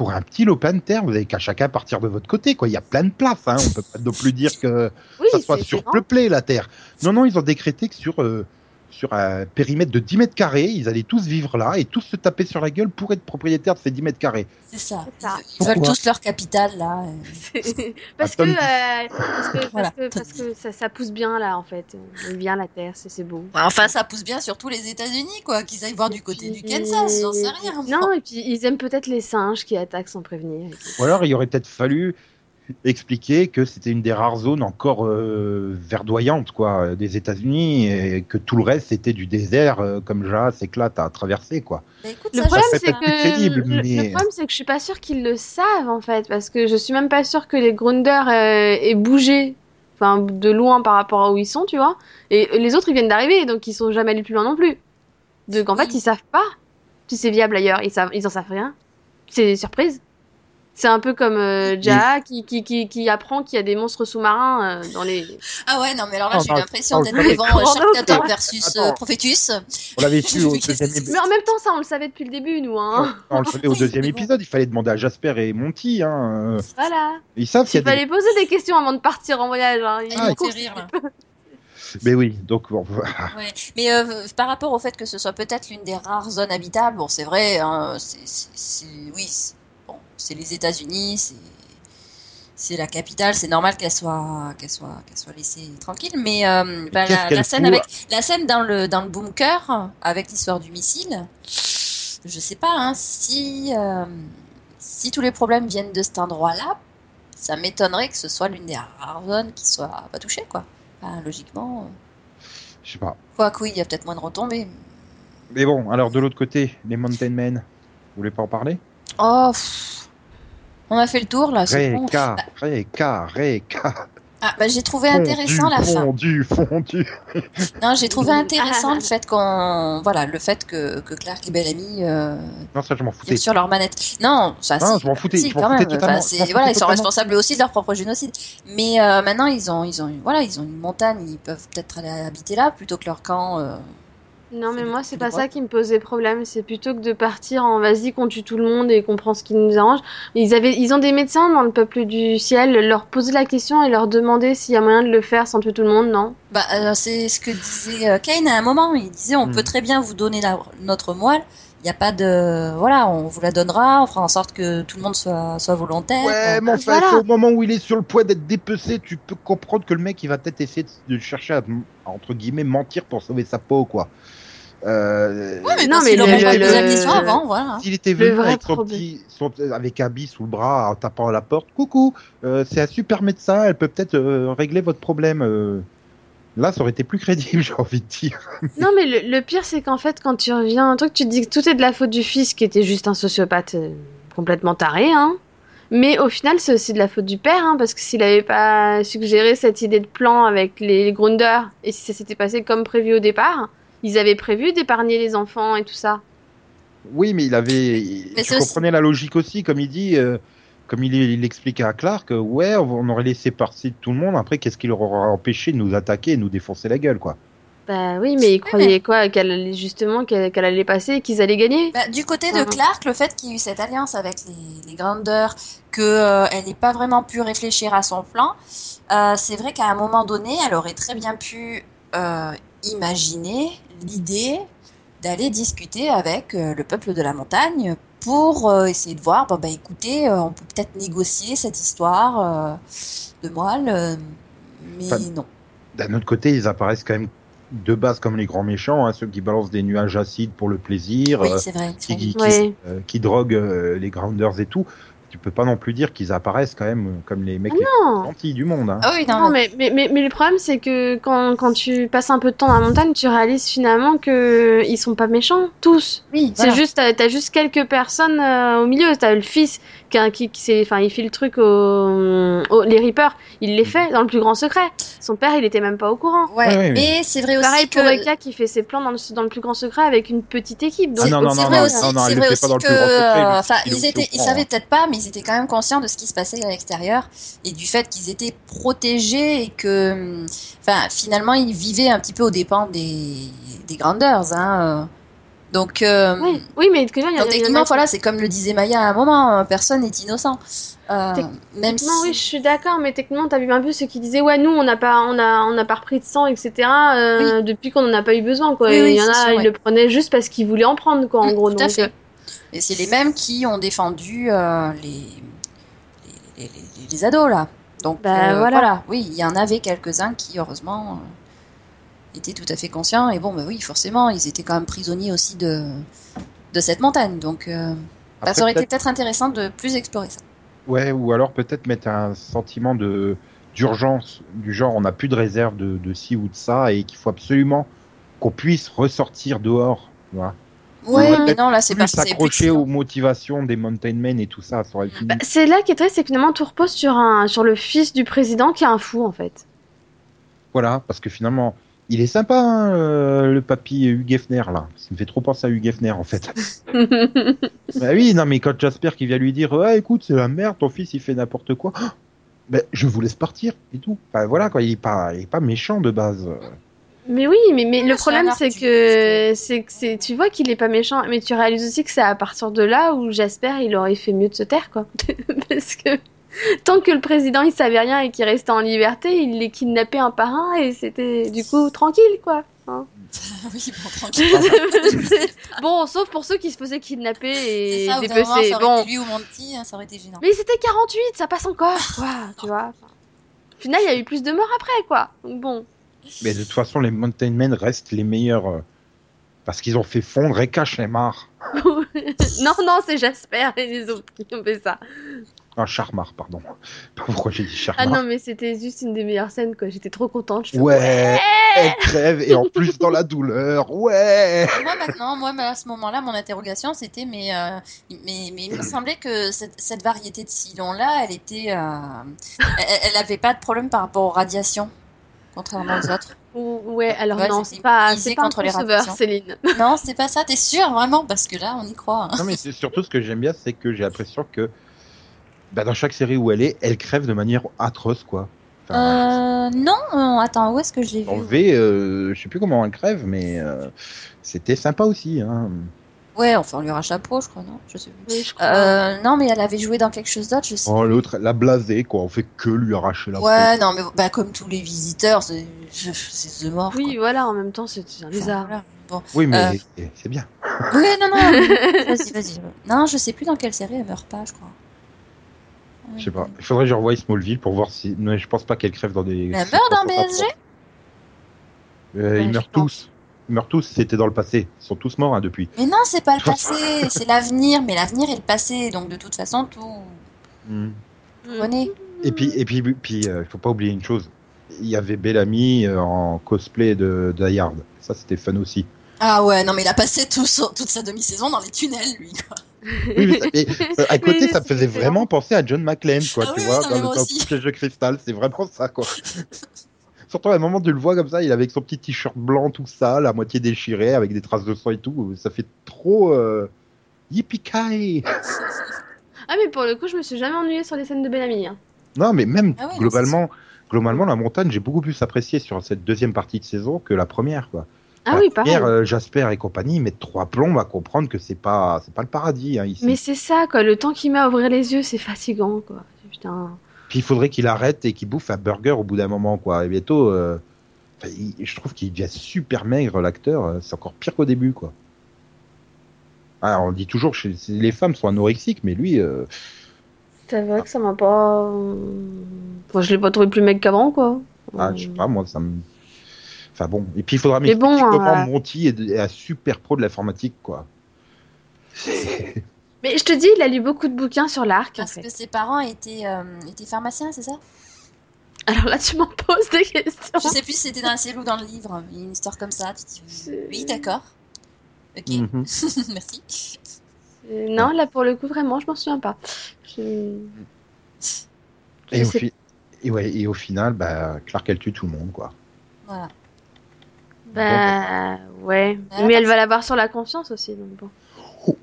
A: pour un petit lopin de terre Vous avez qu'à chacun partir de votre côté, quoi. Il y a plein de place, hein. On peut pas non plus dire que
C: Oui,
A: ça soit surpeuplé, la terre. Non, non, ils ont décrété que sur, euh, sur un périmètre de 10 mètres carrés, ils allaient tous vivre là et tous se taper sur la gueule pour être propriétaires de ces 10 mètres carrés.
B: C'est ça. Ils veulent tous leur capitale, là.
C: Parce, que, euh, parce que parce que parce que ça, ça pousse bien là en fait. J'aime bien la terre, c'est c'est beau.
B: Enfin, ça pousse bien sur tous les États-Unis, quoi. Qu'ils aillent voir du côté du Kansas, j'en sais rien.
C: Non, et puis ils aiment peut-être les singes qui attaquent sans prévenir.
A: Ou alors, il aurait peut-être fallu expliquer que c'était une des rares zones encore euh, verdoyantes quoi des États-Unis et que tout le reste c'était du désert euh, comme Jas s'éclate à traverser quoi.
B: Bah, écoute,
C: Le
B: ça,
C: problème, c'est que
A: crédible,
C: le, le
A: mais-
C: problème, c'est que je suis pas sûre qu'ils le savent en fait, parce que je suis même pas sûre que les Grunders euh, aient bougé, enfin de loin par rapport à où ils sont, tu vois. Et les autres, ils viennent d'arriver, donc ils sont jamais allés plus loin non plus. Donc en fait, ils savent pas si c'est viable ailleurs. Ils savent, ils en savent rien. C'est surprise. C'est un peu comme euh, Jaha qui, qui, qui, qui apprend qu'il y a des monstres sous-marins euh, dans les.
B: Ah ouais, non, mais alors là, j'ai l'impression d'être devant euh,
C: donc
B: versus euh,
A: Attends.
B: Prophétus.
A: On l'avait su au deuxième épisode.
C: Mais en même temps, ça, on le savait depuis le début, nous. Hein.
A: On le savait au
B: Oui,
A: deuxième épisode, il fallait demander à Jasper et Monty. Hein. euh,
C: Voilà.
A: Ils savent qu'il
C: Il
A: y a des...
C: fallait poser des questions avant de partir en voyage. hein. Ils
B: Il
A: Ah,
C: courent.
B: fait rire, là.
A: Mais oui, donc bon,
B: Ouais. Mais euh, par rapport au fait que ce soit peut-être l'une des rares zones habitables, bon, c'est vrai, hein, c'est- oui, c'est- les États-Unis, c'est, c'est la capitale, c'est normal qu'elle soit, qu'elle soit, qu'elle soit laissée tranquille. Mais euh, ben, la, scène avec, la scène dans le dans le bunker avec l'histoire du missile, je sais pas, hein, si euh, si tous les problèmes viennent de cet endroit-là, ça m'étonnerait que ce soit l'une des rares zones qui soit pas touchée, quoi. Enfin, logiquement. euh,
A: je sais pas.
B: Quoique oui, il y a peut-être moins de retombées.
A: Mais bon, alors de l'autre côté, les Mountain Men, vous voulez pas en parler?
B: Oh, pff, on a fait le tour là, c'est bon.
A: Réca, Réca, Réca.
B: Ah, bah, j'ai trouvé intéressant la fin.
A: Fondu, fondu.
B: Non, j'ai trouvé intéressant
C: Ah.
B: le fait qu'on, voilà, le fait que, que Clark et Bellamy euh,
A: Non, ça je m'en foutais.
B: sur leur manette. Non, ça,
A: Non, je m'en foutais,
B: si,
A: je
B: quand
A: foutais
B: même. Enfin,
A: je
B: voilà, ils sont
A: totalement.
B: responsables aussi de leur propre génocide. Mais euh, maintenant, ils ont, ils ont, voilà, ils ont une montagne, ils peuvent peut-être aller habiter là plutôt que leur camp. euh,
C: Non, mais moi, c'est pas ça qui me posait problème. C'est plutôt que de partir en vas-y, qu'on tue tout le monde et qu'on prend ce qui nous arrange. Ils, avaient, ils ont des médecins dans le peuple du ciel. Leur poser la question et leur demander s'il y a moyen de le faire sans tuer tout le monde, non
B: Bah, euh, c'est ce que disait euh, Kane à un moment. Il disait on
A: Hmm.
B: peut très bien vous donner la- notre moelle. Il n'y a pas de. Voilà, on vous la donnera. On fera en sorte que tout le monde soit, soit volontaire.
A: Ouais, mais enfin,
C: Voilà.
A: au moment où il est sur le point d'être dépecé, tu peux comprendre que le mec, il va peut-être essayer de, de chercher à, à, entre guillemets, mentir pour sauver sa peau, quoi. Euh,
B: Ouais, mais
C: Non, mais
B: il aurait posé la question avant, voilà.
A: S'il était venu avec son petit, son- avec Abby sous le bras en tapant à la porte, coucou, euh, c'est un super médecin, elle peut peut-être euh, régler votre problème. euh. Là, ça aurait été plus crédible, j'ai envie de dire.
C: Non, mais le, le pire, c'est qu'en fait, quand tu reviens un truc, tu te dis que tout est de la faute du fils qui était juste un sociopathe euh, complètement taré, hein. Mais au final, c'est aussi de la faute du père, hein, parce que s'il avait pas suggéré cette idée de plan avec les, les Grunders, et si ça s'était passé comme prévu au départ, ils avaient prévu d'épargner les enfants et tout ça.
A: Oui, mais il avait,
B: Mais
A: tu
B: aussi-
A: comprenais la logique aussi, comme il dit, euh, comme il, il expliquait à Clark, euh, ouais, on aurait laissé passer tout le monde. Après, qu'est-ce qui leur aura empêché de nous attaquer et de nous défoncer la gueule, quoi?
C: Bah oui, mais ils croyaient quoi Qu'elle allait justement qu'elle qu'elle allait passer et qu'ils allaient gagner?
B: Bah, du côté de. Clark, le fait qu'il y ait eu cette alliance avec les, les Grandeurs, que euh, n'ait pas vraiment pu réfléchir à son plan, euh, c'est vrai qu'à un moment donné, elle aurait très bien pu euh, imaginer l'idée d'aller discuter avec euh, le peuple de la montagne pour euh, essayer de voir, bon bah écoutez, euh, on peut peut-être négocier cette histoire euh, de moelle, euh, mais
A: Enfin,
B: non.
A: D'un autre côté, ils apparaissent quand même de base comme les grands méchants, hein, ceux qui balancent des nuages acides pour le plaisir,
B: Oui,
A: euh,
B: c'est vrai.
A: qui, qui, euh, qui droguent euh, les grounders et tout. Tu peux pas non plus dire qu'ils apparaissent quand même euh, comme les mecs les
C: Non
A: plus gentils du monde. Hein.
B: Ah oui, non,
C: Non, mais, mais, mais, mais le problème, c'est que quand, quand tu passes un peu de temps dans la montagne, tu réalises finalement que ils sont pas méchants, tous.
B: oui,
C: C'est
B: voilà.
C: juste, t'as t'as juste quelques personnes euh, au milieu. T'as le fils qui, qui, qui s'est- enfin, il fait le truc au, au- les Reapers. Il les fait dans le plus grand secret. Son père, il était même pas au courant.
B: Ouais, mais c'est vrai aussi
C: Pareil
B: que
C: pour Eka qui fait ses plans dans le, dans le plus grand secret avec une petite équipe. Donc,
A: Ah non, non,
B: c'est vrai
A: non,
B: aussi,
A: non,
B: c'est vrai aussi
A: dans le
B: que, euh, enfin,
A: il
B: ils étaient, ils savaient peut-être pas, mais ils étaient quand même conscients de ce qui se passait à l'extérieur et du fait qu'ils étaient protégés et que, enfin, finalement, ils vivaient un petit peu aux dépens des, des grandeurs, hein. Donc, euh,
C: oui, oui, mais que, y a-
B: donc techniquement, voilà, c'est comme le disait Maya à un moment, euh, personne n'est innocent. Euh, même si,
C: oui, je suis d'accord, mais techniquement, t'as vu un peu ceux qui disaient ouais, nous, on n'a pas, on a, on n'a pas repris de sang, etc. euh, Depuis qu'on en a pas eu besoin, quoi.
B: Oui,
C: Et
B: oui,
C: il y en a,
B: sûr,
C: ils
B: ouais.
C: le prenaient juste parce qu'ils voulaient en prendre, quoi, en
B: Mm,
C: gros.
B: tout à fait. Et c'est les mêmes qui ont défendu les, les, les, les- les ados, là. Donc,
C: Bah, voilà.
B: voilà. Oui, il y en avait quelques-uns qui, heureusement, étaient tout à fait conscients. Et bon, bah oui, forcément, ils étaient quand même prisonniers aussi de, de cette montagne. Donc, euh, bah,
A: Après,
B: ça aurait été
A: peut-être-
B: intéressant de plus explorer ça.
A: Ouais, ou alors peut-être mettre un sentiment de d'urgence du genre on n'a plus de réserve de, de ci ou de ça et qu'il faut absolument qu'on puisse ressortir dehors. Tu vois
B: Ouais, mais non, là, c'est pas
A: s'accrocher aux motivations des Mountain Men et tout ça, ça
C: bah, c'est là qui est triste, c'est que finalement, tout repose sur un, sur le fils du président qui est un fou, en fait.
A: Voilà, parce que finalement, il est sympa, hein, le papy Hugh Hefner, là. Ça me fait trop penser à Hugh Hefner, en fait. bah oui, non, mais quand Jasper qui vient lui dire, ah, écoute, c'est la merde, ton fils, il fait n'importe quoi. Ben, je vous laisse partir, et tout. Enfin, voilà, quoi, il est pas, il est pas méchant de base.
C: Mais oui, mais, mais le
B: c'est
C: problème c'est que c'est que c'est tu vois qu'il est pas méchant, mais tu réalises aussi que c'est à partir de là où Jasper il aurait fait mieux de se taire quoi, parce que Tant que le président il savait rien et qu'il restait en liberté, il les kidnappait un par un et c'était du coup tranquille quoi. hein.
B: oui, bon, tranquille.
C: bon, sauf pour ceux qui se faisaient kidnapper et
B: ça, moment,
C: dépecer.
B: ça
C: Bon,
B: été lui ou Monty, hein, ça aurait été gênant.
C: mais c'était 48, ça passe encore quoi, tu vois. Enfin, Au final, il y a eu plus de morts après quoi. Donc bon.
A: Mais de toute façon, les Mountain Men restent les meilleurs euh, parce qu'ils ont fait fondre Eka Shemar.
C: non, non, c'est Jasper et les autres qui ont fait ça.
A: Ah, Charmar, pardon. Pas pourquoi j'ai dit
C: Ah
A: Charmar.
C: non, mais c'était juste une des meilleures scènes quoi. J'étais trop contente. Je fais,
A: ouais, elle crève et en plus dans la douleur. Ouais.
B: Moi maintenant, moi à ce moment-là, mon interrogation c'était mais, euh, mais, mais il me semblait que cette, cette variété de Cylon là, elle était, euh, elle, elle avait pas de problème par rapport aux radiations, contrairement aux autres.
C: Ou- Ouais, alors
B: Ouais,
C: non,
B: c'est
C: pas, c'est pas un
B: contre les
C: crossover,
B: radiations.
C: Céline.
B: Non, c'est pas ça, t'es sûr vraiment? Parce que là, on y croit. hein.
A: Non mais c'est surtout ce que j'aime bien, c'est que j'ai l'impression que bah, dans chaque série où elle est, elle crève de manière atroce quoi. Enfin,
B: Euh, non, euh, attends, où est-ce que je l'ai
A: En
B: vu?
A: V, euh, je sais plus comment elle crève, mais euh, c'était sympa aussi. Hein.
B: Ouais, enfin, on lui arrache la peau, je crois, non? Je sais plus.
C: Oui, je crois.
B: Euh, non, mais elle avait joué dans quelque chose d'autre, je sais.
A: Oh, l'autre, la blasée, quoi. On fait que lui arracher la
B: Ouais,
A: peau.
B: non, mais bah, comme tous les visiteurs, c'est The Mort.
C: oui, voilà, en même temps, c'est un.
B: Enfin,
C: lézard.
B: voilà. Bon.
A: Oui, mais
B: Euh.
A: c'est bien.
B: Ouais, non, non. vas-y, vas-y. Non, je sais plus dans quelle série elle meurt pas, je crois.
A: Je sais pas. Il faudrait que je revoie Smallville pour voir si. Mais je pense pas qu'elle crève dans des.
B: Mais elle meurt dans BSG
A: Euh,
C: Ouais,
A: ils meurent
C: pense.
A: tous. Meurent tous. C'était dans le passé. Ils sont tous morts hein, depuis.
B: Mais non, c'est pas le passé, c'est l'avenir. Mais l'avenir et le passé, donc de toute façon, tout.
C: Mm.
B: Connaît.
A: Et puis, et puis, puis, euh, faut pas oublier une chose. Il y avait Bellamy euh, en cosplay de, de Hard. Ça, c'était fun aussi.
B: Ah ouais, non, mais il a passé tout son- toute sa demi-saison dans les tunnels, lui. Quoi.
A: Oui, mais ça- mais, euh, à côté,
C: Mais
A: ça me faisait vraiment penser à John McClane, quoi,
B: Ah
A: tu
B: oui,
A: vois,
B: non,
A: dans, le, piège de cristal. C'est vraiment ça, quoi. Surtout à un moment, tu le vois comme ça, il est avec son petit t-shirt blanc, tout sale, à moitié déchiré, avec des traces de sang et tout. Ça fait trop. Euh... Yippee
C: Ah, mais pour le coup, je me suis jamais ennuyée sur les scènes de Bellamy. hein.
A: Non, mais même
B: Ah
A: globalement, globalement, la montagne, j'ai beaucoup plus apprécié sur cette deuxième partie de saison que la première, quoi.
C: Ah
A: la
C: oui, pareil.
A: première, euh, Jasper et compagnie, ils mettent trois plombs à comprendre que c'est pas, c'est pas le paradis, hein, ici.
C: Mais c'est ça, quoi. Le temps qu'il met à ouvrir les yeux, c'est fatigant, quoi. Putain.
A: Puis il faudrait qu'il arrête et qu'il bouffe un burger au bout d'un moment, quoi. Et bientôt, euh, il- je trouve qu'il devient super maigre, l'acteur. euh, C'est encore pire qu'au début, quoi. Ah, on dit toujours que les femmes sont anorexiques, mais lui, euh,
C: C'est vrai que ça m'a pas. Enfin, je l'ai pas trouvé plus mec qu'avant, quoi.
A: ah, je sais pas, moi, ça me. Enfin bon. Et puis il faudra
C: Mais
A: m'expliquer
C: bon,
A: comment
C: euh,
A: Monty est, est un super pro de l'informatique, quoi.
C: Mais je te dis, il a lu beaucoup de bouquins sur l'arc, en
B: Parce
C: fait.
B: que ses parents étaient, euh, étaient pharmaciens, c'est ça?
C: Alors là, tu m'en poses des questions.
B: Je sais plus si c'était dans la série ou dans le livre. Il y a une histoire comme ça. Tu dis, oui, d'accord. Ok,
A: Mhm.
B: merci.
C: Euh, Non, là, pour le coup, vraiment, je m'en souviens pas. Je-
A: Et, au
C: sais-
A: fi- et, ouais, et au final, bah, Clark, elle tue tout le monde, quoi.
B: Voilà.
C: Bah, ouais.
B: Ah,
C: Mais elle va l'avoir sur la conscience aussi, donc bon.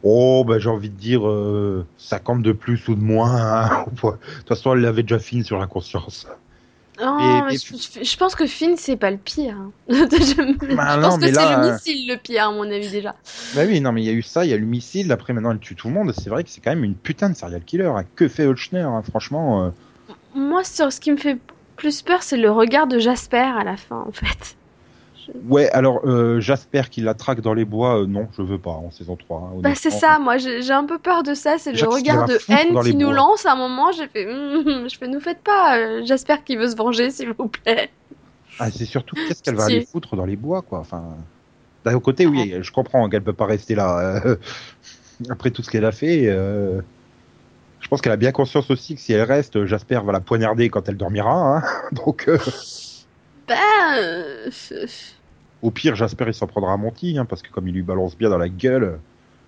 A: Oh, bah, j'ai envie de dire euh, 50 de plus ou de moins. hein. De toute façon, elle l'avait déjà fine sur la conscience.
C: Oh,
A: Et-
C: mais je, je pense que Finn, c'est pas le pire. hein. je
A: Bah
C: je
A: non,
C: pense que c'est
A: euh,
C: le missile le pire, à mon avis, déjà.
A: Bah oui, non, mais il y a eu ça, il y a le missile, après maintenant elle tue tout le monde. C'est vrai que c'est quand même une putain de serial killer. hein. Que fait Holchner, hein, franchement euh,
C: Moi, sur ce qui me fait plus peur, c'est le regard de Jasper à la fin, en fait.
A: Ouais, alors euh, Jasper qui la traque dans les bois, euh, non, je veux pas en saison 3. hein,
C: Bah, c'est ça, moi, j'ai un peu peur de ça. C'est le regard de haine qui nous
A: bois
C: lance à un moment. J'ai fait, Hum, je fais, nous faites pas euh, Jasper qui veut se venger, s'il vous plaît.
A: Ah, c'est surtout qu'est-ce qu'elle va aller foutre dans les bois, quoi. Enfin, d'un côté, oui, je comprends qu'elle peut pas rester là. euh, après tout ce qu'elle a fait, je pense qu'elle a bien conscience aussi que si elle reste, Jasper va la poignarder quand elle dormira. Hein. Donc, euh, au pire, Jasper il s'en prendra à Monty, hein, parce que comme il lui balance bien dans la gueule,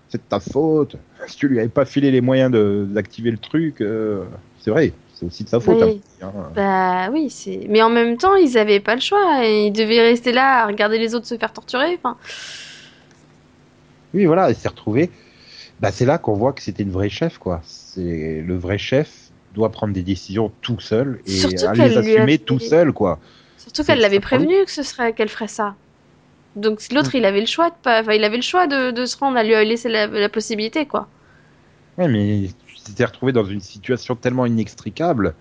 A: c'est de ta faute. Si tu lui avais pas filé les moyens de- d'activer le truc, euh, c'est vrai, c'est aussi de sa faute.
C: Oui.
A: Monty, hein.
C: bah oui, c'est. Mais en même temps, ils avaient pas le choix. et Ils devaient rester là à regarder les autres se faire torturer. Enfin,
A: Oui, voilà, elle s'est retrouvée. Bah, c'est là qu'on voit que c'était une vraie chef, quoi. C'est le vrai chef doit prendre des décisions tout seul et à les assumer
C: avait-
A: tout seul, quoi.
C: surtout qu'elle l'avait prévenu que ce serait qu'elle ferait ça. Donc
A: Mm.
C: l'autre, il avait le choix de pas. Enfin, il avait le choix de, de se rendre à lui laisser la, la possibilité, quoi.
A: Ouais, mais s'était retrouvé dans une situation tellement inextricable.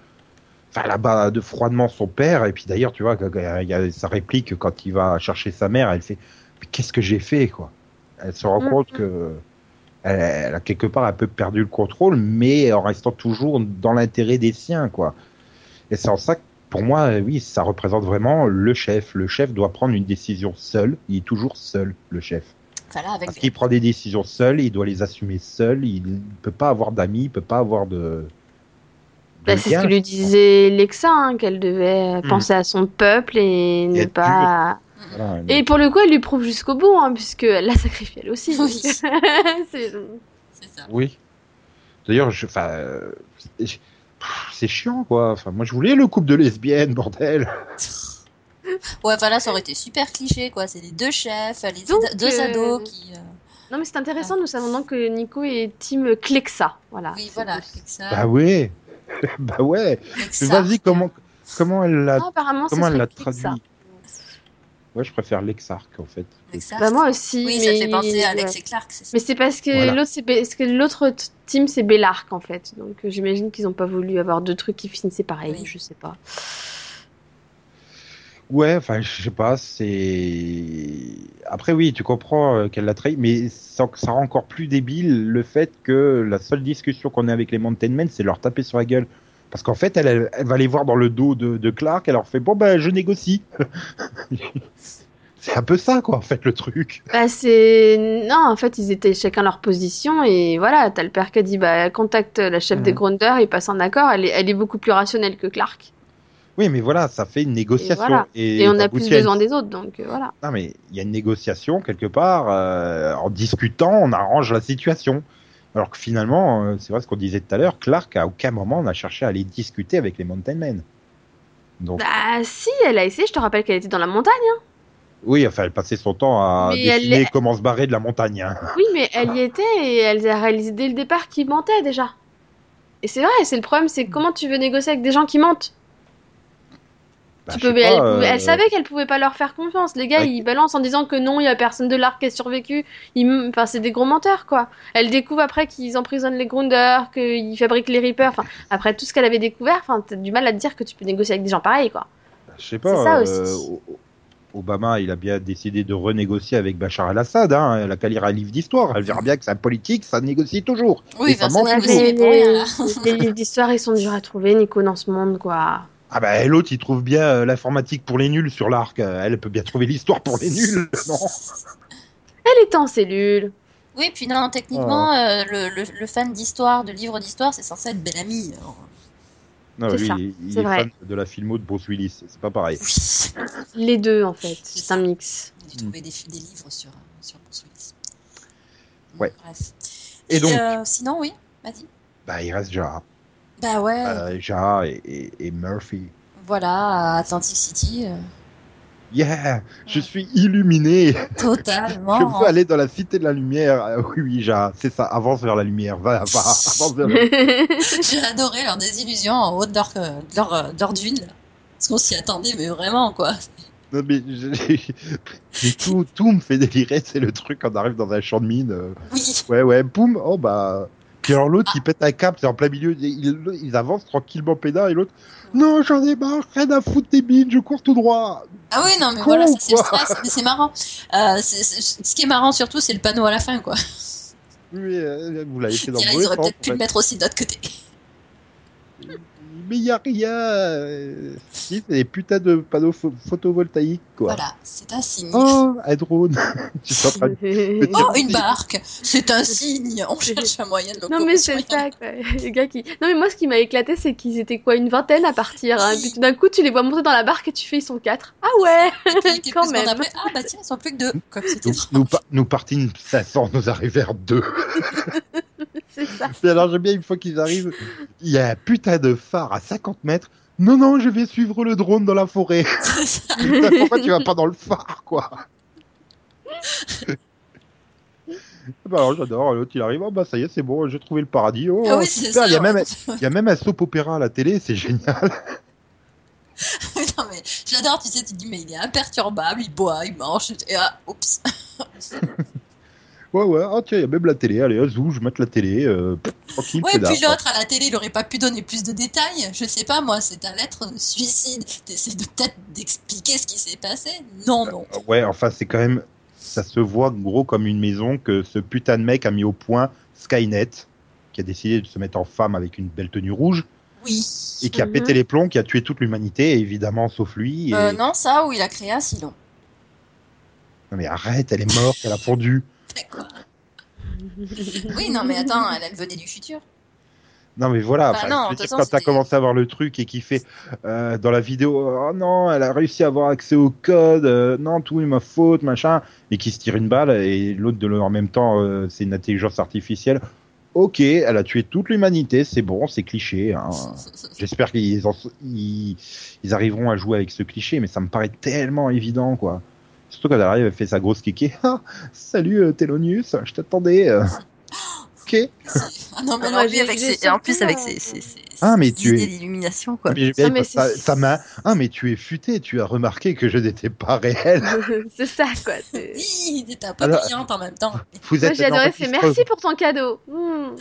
A: Enfin, là-bas, de froidement son père, et puis d'ailleurs, tu vois, il y a sa réplique quand il va chercher sa mère, elle fait Mais qu'est-ce que j'ai fait, quoi? Elle se rend
C: Mhm.
A: compte que elle, elle a quelque part un peu perdu le contrôle, mais en restant toujours dans l'intérêt des siens, quoi. Et c'est en ça que, pour moi, oui, ça représente vraiment le chef. Le chef doit prendre une décision seul. Il est toujours seul, le chef.
B: Enfin là, avec
A: Parce qu'il prend des décisions seul, il doit les assumer seul, il ne peut pas avoir d'amis, il peut pas avoir de. de
C: Bah, c'est ce que lui disait Lexa, hein, qu'elle devait
A: Hmm.
C: penser à son peuple et ne pas.
A: Voilà,
C: Et pour le coup, elle lui prouve jusqu'au bout, hein, puisque elle l'a sacrifié elle aussi.
B: Oui.
C: C'est-
B: ça.
A: Oui. D'ailleurs, je, enfin, euh, c'est chiant, quoi. Enfin, moi, je voulais le couple de lesbiennes, bordel.
B: Ouais, enfin là, ça aurait été super cliché, quoi. C'est les deux chefs, les
C: Donc,
B: deux
C: euh,
B: ados qui. euh,
C: Non, mais c'est intéressant, nous savons donc que Nico est team Clexa. Voilà.
B: Oui, voilà. ça,
A: Bah ouais. bah ouais. Mais vas-y, comment, comment elle l'a,
C: Non, apparemment, ce
A: comment elle l'a
C: Clexa.
A: traduit Ouais, je préfère l'exarque, en fait.
C: Bah, moi aussi.
B: Oui,
C: mais...
B: ça fait penser à et Clark, ça.
C: Mais c'est parce que
A: Voilà.
C: l'autre, c'est parce que l'autre t- team, c'est Bellark, en fait. Donc, euh, j'imagine qu'ils n'ont pas voulu avoir deux trucs qui finissaient pareil.
B: Oui.
C: Je sais pas.
A: Ouais, enfin, je sais pas, c'est. Après, oui, tu comprends euh, qu'elle l'a trahi, mais ça, ça rend encore plus débile le fait que la seule discussion qu'on ait avec les Mountain Men, c'est leur taper sur la gueule. Parce qu'en fait, elle, va les voir dans le dos de, de Clark, elle leur fait Bon, ben, je négocie. c'est un peu ça, quoi, en fait, le truc.
C: Bah, c'est. Non, en fait, ils étaient chacun leur position. Et voilà, t'as le père qui a dit bah, contacte la chef
A: Mhm.
C: des Gronders, il passe un accord. Elle est, elle est beaucoup plus rationnelle que Clark.
A: Oui, mais voilà, ça fait une négociation.
C: voilà.
A: Et,
C: Et, on a plus besoin des autres, donc euh, voilà.
A: Non, mais il y a une négociation quelque part. euh, en discutant, on arrange la situation. Alors que finalement, euh, c'est vrai ce qu'on disait tout à l'heure, Clark à aucun moment n'a cherché à aller discuter avec les Mountain Men. Donc,
C: Bah, si, elle a essayé. Je te rappelle qu'elle était dans la montagne.
A: oui, enfin, elle passait son temps à
C: Mais
A: dessiner comment se barrer de la montagne. hein.
C: Oui, mais elle y était et elle a réalisé dès le départ qu'il mentait déjà. Et c'est vrai, c'est le problème, c'est comment tu veux négocier avec des gens qui mentent?
A: Bah,
C: Tu peux- elle,
A: pas, euh,
C: elle savait qu'elle pouvait pas leur faire confiance. Les gars,
A: Ouais.
C: ils balancent en disant que non, il y a personne de l'arc qui a survécu. Ils Enfin, c'est des gros menteurs, quoi. Elle découvre après qu'ils emprisonnent les Grounders, qu'ils fabriquent les Reapers. Enfin, après tout ce qu'elle avait découvert, enfin, t'as du mal à te dire que tu peux négocier avec des gens pareils, quoi.
A: Je sais pas.
C: c'est ça
A: euh,
C: aussi.
A: Obama, il a bien décidé de renégocier avec Bachar el-Assad. Hein. Elle a qu'à lire un livre d'histoire. Elle verra bien que c'est un politique, ça négocie toujours.
B: Oui,
A: Et ça mange
C: les, les livres d'histoire, ils sont durs à trouver, Nico, dans ce monde, quoi.
A: Ah bah l'autre, il trouve bien euh, l'informatique pour les nuls sur l'arc. Euh, Elle peut bien trouver l'histoire pour les nuls, non?
C: Elle était en cellule.
B: Oui, puis non, techniquement, euh, le, le, le fan d'histoire, de livres d'histoire, c'est censé être Bellamy. alors,
A: Non, lui,
C: ça,
A: il, est fan de la filmo de Bruce Willis. C'est pas pareil.
B: Oui.
C: Les deux, en fait.
B: C'est
C: un mix.
B: J'ai trouvé des, des livres sur, sur Bruce Willis.
A: Ouais.
B: Bref.
A: Et donc
B: euh, sinon, oui, vas-y.
A: Bah, il reste Ja.
B: Bah ouais,
A: Euh, ja et, et- et Murphy.
B: voilà, à Atlantic City, euh,
A: Yeah, je suis illuminé.
B: totalement.
A: Je veux aller dans la cité de la lumière. Euh, oui, oui, Ja, c'est ça. Avance vers la lumière. Va, va, avance vers la
B: J'ai adoré leur désillusion en haut de leur, euh, de leur, de leur dune. là. Parce qu'on s'y attendait, mais vraiment, quoi.
A: Non, mais, tout, tout me fait délirer. C'est le truc quand on arrive dans un champ de mine. euh,
B: Oui,
A: Ouais, ouais, boum, oh bah. Puis alors l'autre, il pète un câble, c'est en plein milieu, ils, ils avancent tranquillement pédard, et l'autre, non, j'en ai marre, rien à foutre des mines, je cours tout droit.
B: Ah oui, non, mais
A: Con,
B: voilà, ça c'est le stress, mais c'est marrant. Euh, c'est- c'est- ce qui est marrant surtout, c'est le panneau à la fin, quoi.
A: Oui, euh, vous l'avez fait dans
B: Ils
A: le mauvais
B: auraient peut-être pu le mettre aussi de l'autre côté.
A: Mais il y a rien. Si, c'est des putains de panneaux pho- photovoltaïques, quoi.
B: Voilà, c'est un signe.
A: Oh, un drone. Je suis en train de me dire,
B: Oh, une barque, c'est un signe. On cherche un moyen de
C: Non mais c'est ça quoi. Les gars qui... Non mais moi ce qui m'a éclaté c'est qu'ils étaient quoi une vingtaine à partir. Hein.
B: Oui.
C: Puis tout d'un coup tu les vois monter dans la barque et tu fais ils sont quatre. Ah ouais Quand même.
B: après, ah bah tiens, ils sont plus que deux. Comme
A: nous, nous, par- nous partîmes 500, nous arrivèrent deux.
C: C'est ça.
A: Et alors j'aime bien une fois qu'ils arrivent, il y a un putain de phare à 50 mètres. Non, non, je vais suivre le drone dans la forêt. Pourquoi tu vas pas dans le phare, quoi? Bah alors j'adore, l'autre il arrive, oh bah ça y est, c'est bon, j'ai trouvé le paradis. Oh,
B: Ah oui,
A: super, il y a même, il y a même un soap opéra à la télé, c'est génial.
B: non mais j'adore, tu sais, tu te dis mais il est imperturbable, il boit, il mange, et ah, oups.
A: Ouais, ouais, ah tiens, il y a même la télé, allez, zou, je mettre la télé, euh, pff, tranquille,
B: Ouais, puis l'autre à la télé, il aurait pas pu donner plus de détails. Je sais pas, moi, c'est ta lettre de suicide. T'essaies de peut-être d'expliquer ce qui s'est passé? Non, non.
A: Euh, Ouais, enfin, c'est quand même, ça se voit gros comme une maison que ce putain de mec a mis au point Skynet, qui a décidé de se mettre en femme avec une belle tenue rouge,
B: Oui.
A: et qui a
C: Mhm.
A: pété les plombs, qui a tué toute l'humanité, évidemment, sauf lui. Et...
B: Euh, non, ça, où il a créé un silo.
A: Non, mais arrête, elle est morte, elle a fondu.
B: D'accord. Oui, non, mais attends, elle, elle venait du futur.
A: Non mais voilà,
B: Bah non,
A: je veux
B: de toute
A: dire,
B: façon,
A: quand t'as commencé à voir le truc et qui fait euh, dans la vidéo, oh non, elle a réussi à avoir accès au code, euh, non, tout est ma faute, machin, et qui se tire une balle et l'autre de en même temps, euh, c'est une intelligence artificielle. Ok, elle a tué toute l'humanité, c'est bon, c'est cliché. Hein. J'espère qu'ils ils arriveront à jouer avec ce cliché, mais ça me paraît tellement évident, quoi. Surtout quand elle arrive, elle fait sa grosse kéké. Ah, salut euh, Telonius, je t'attendais. euh. Ok.
B: Ah non, mais
C: Ah, moi,
B: lui, avec en plus, avec ses, ses, ses-
A: Ah, mais tu
B: idées
A: es-
B: d'illumination, quoi.
A: Mais,
C: Non,
A: main. Ah, mais tu es futé, tu as remarqué que je n'étais pas réel.
C: c'est ça, quoi.
B: Oui, il était un peu
A: Alors-
B: brillante en même temps.
A: Vous
C: Moi, j'ai adoré,
A: enregistreur.
C: merci pour ton cadeau. Mmh.
A: Mhm.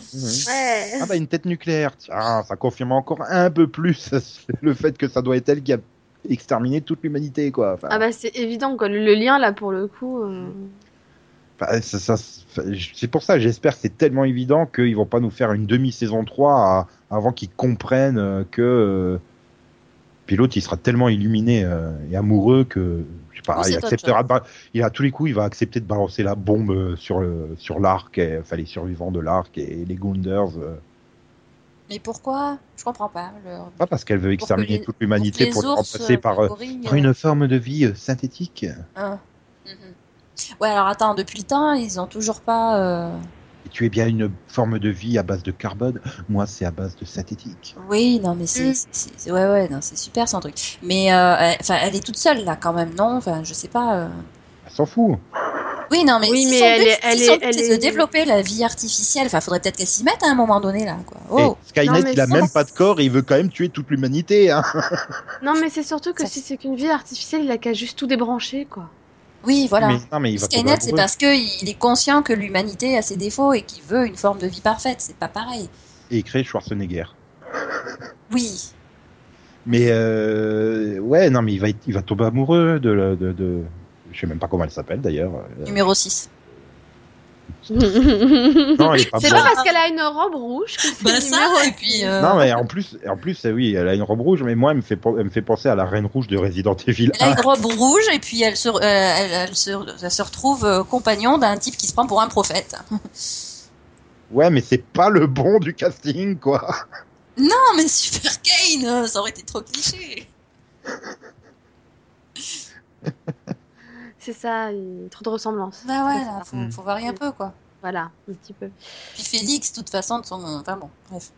C: Ouais.
A: Ah bah une tête nucléaire. Tiens, ça confirme encore un peu plus le fait que ça doit être elle qui a exterminé toute l'humanité, quoi. Enfin,
C: Ah bah c'est évident quoi, le, le lien là pour le coup. euh,
A: enfin, ça- ça- c'est pour ça, j'espère que c'est tellement évident qu'ils vont pas nous faire une demi-saison 3 à- avant qu'ils comprennent euh, que euh, puis l'autre il sera tellement illuminé euh, et amoureux que je sais pas,
B: Oui,
A: il acceptera ba- il à tous les coups il va accepter de balancer la bombe sur le sur l'arc, enfin les survivants de l'arc et les Gunders. euh,
B: Mais pourquoi? Je comprends pas. Le...
A: pas parce qu'elle veut
B: Pour
A: exterminer
B: les-
A: toute l'humanité pour, le
B: ours,
A: remplacer par, euh,
B: gorilles,
A: par une forme de vie euh, synthétique.
B: Ah. Mhm. Ouais, alors attends, depuis le temps, ils ont toujours pas. euh,
A: Et tu es bien une forme de vie à base de carbone. Moi, c'est à base de synthétique.
B: Oui, non, mais c'est,
C: Mm.
B: ouais, ouais, non, c'est super son truc. Mais euh, elle- enfin, elle est toute seule là, quand même, non? Enfin, je sais pas. euh.
A: S'en fout.
B: Oui, non, mais
C: Oui,
B: si
C: mais
B: son
C: elle
B: but-
C: est- elle
B: si
C: est- elle
B: c'est
C: est-
B: de développer la vie artificielle. Enfin, faudrait peut-être qu'elle s'y mette à un moment donné là, quoi. Oh,
A: Et Skynet,
C: Non,
A: il a
C: ça-
A: même pas de corps et il veut quand même tuer toute l'humanité. Hein.
C: Non mais c'est surtout que
B: Ça-
C: si c'est qu'une vie artificielle, il a qu'à juste tout débrancher quoi.
B: oui, voilà.
A: Mais, non, mais il
B: Skynet, c'est parce qu'il est conscient que l'humanité a ses défauts et qu'il veut une forme de vie parfaite. C'est pas pareil.
A: Et il crée Schwarzenegger.
B: Oui.
A: Mais euh, ouais, non, mais il va, être- il va tomber amoureux de, la- de, de... Je sais même pas comment elle s'appelle d'ailleurs. Euh,
B: Numéro 6.
A: Non, elle est pas
C: c'est pas parce qu'elle a une robe rouge que c'est
B: Bah ça, et puis. euh,
A: Non, mais en plus, en plus, euh, oui, elle a une robe rouge, mais moi, elle me fait, elle me fait penser à la Reine Rouge de Resident Evil
B: Elle a
A: 1.
B: une robe rouge et puis elle se, euh, elle, elle se, elle se retrouve euh, compagnon d'un type qui se prend pour un prophète.
A: Ouais, mais c'est pas le bon du casting, quoi.
B: Non, mais Super Kane, ça aurait été trop cliché.
C: C'est ça, trop de ressemblances.
B: Bah ouais, là, faut,
A: Mm.
B: faut varier un peu quoi.
C: Voilà, un petit peu.
B: Puis Félix, de toute façon, de son. Enfin bon, bref,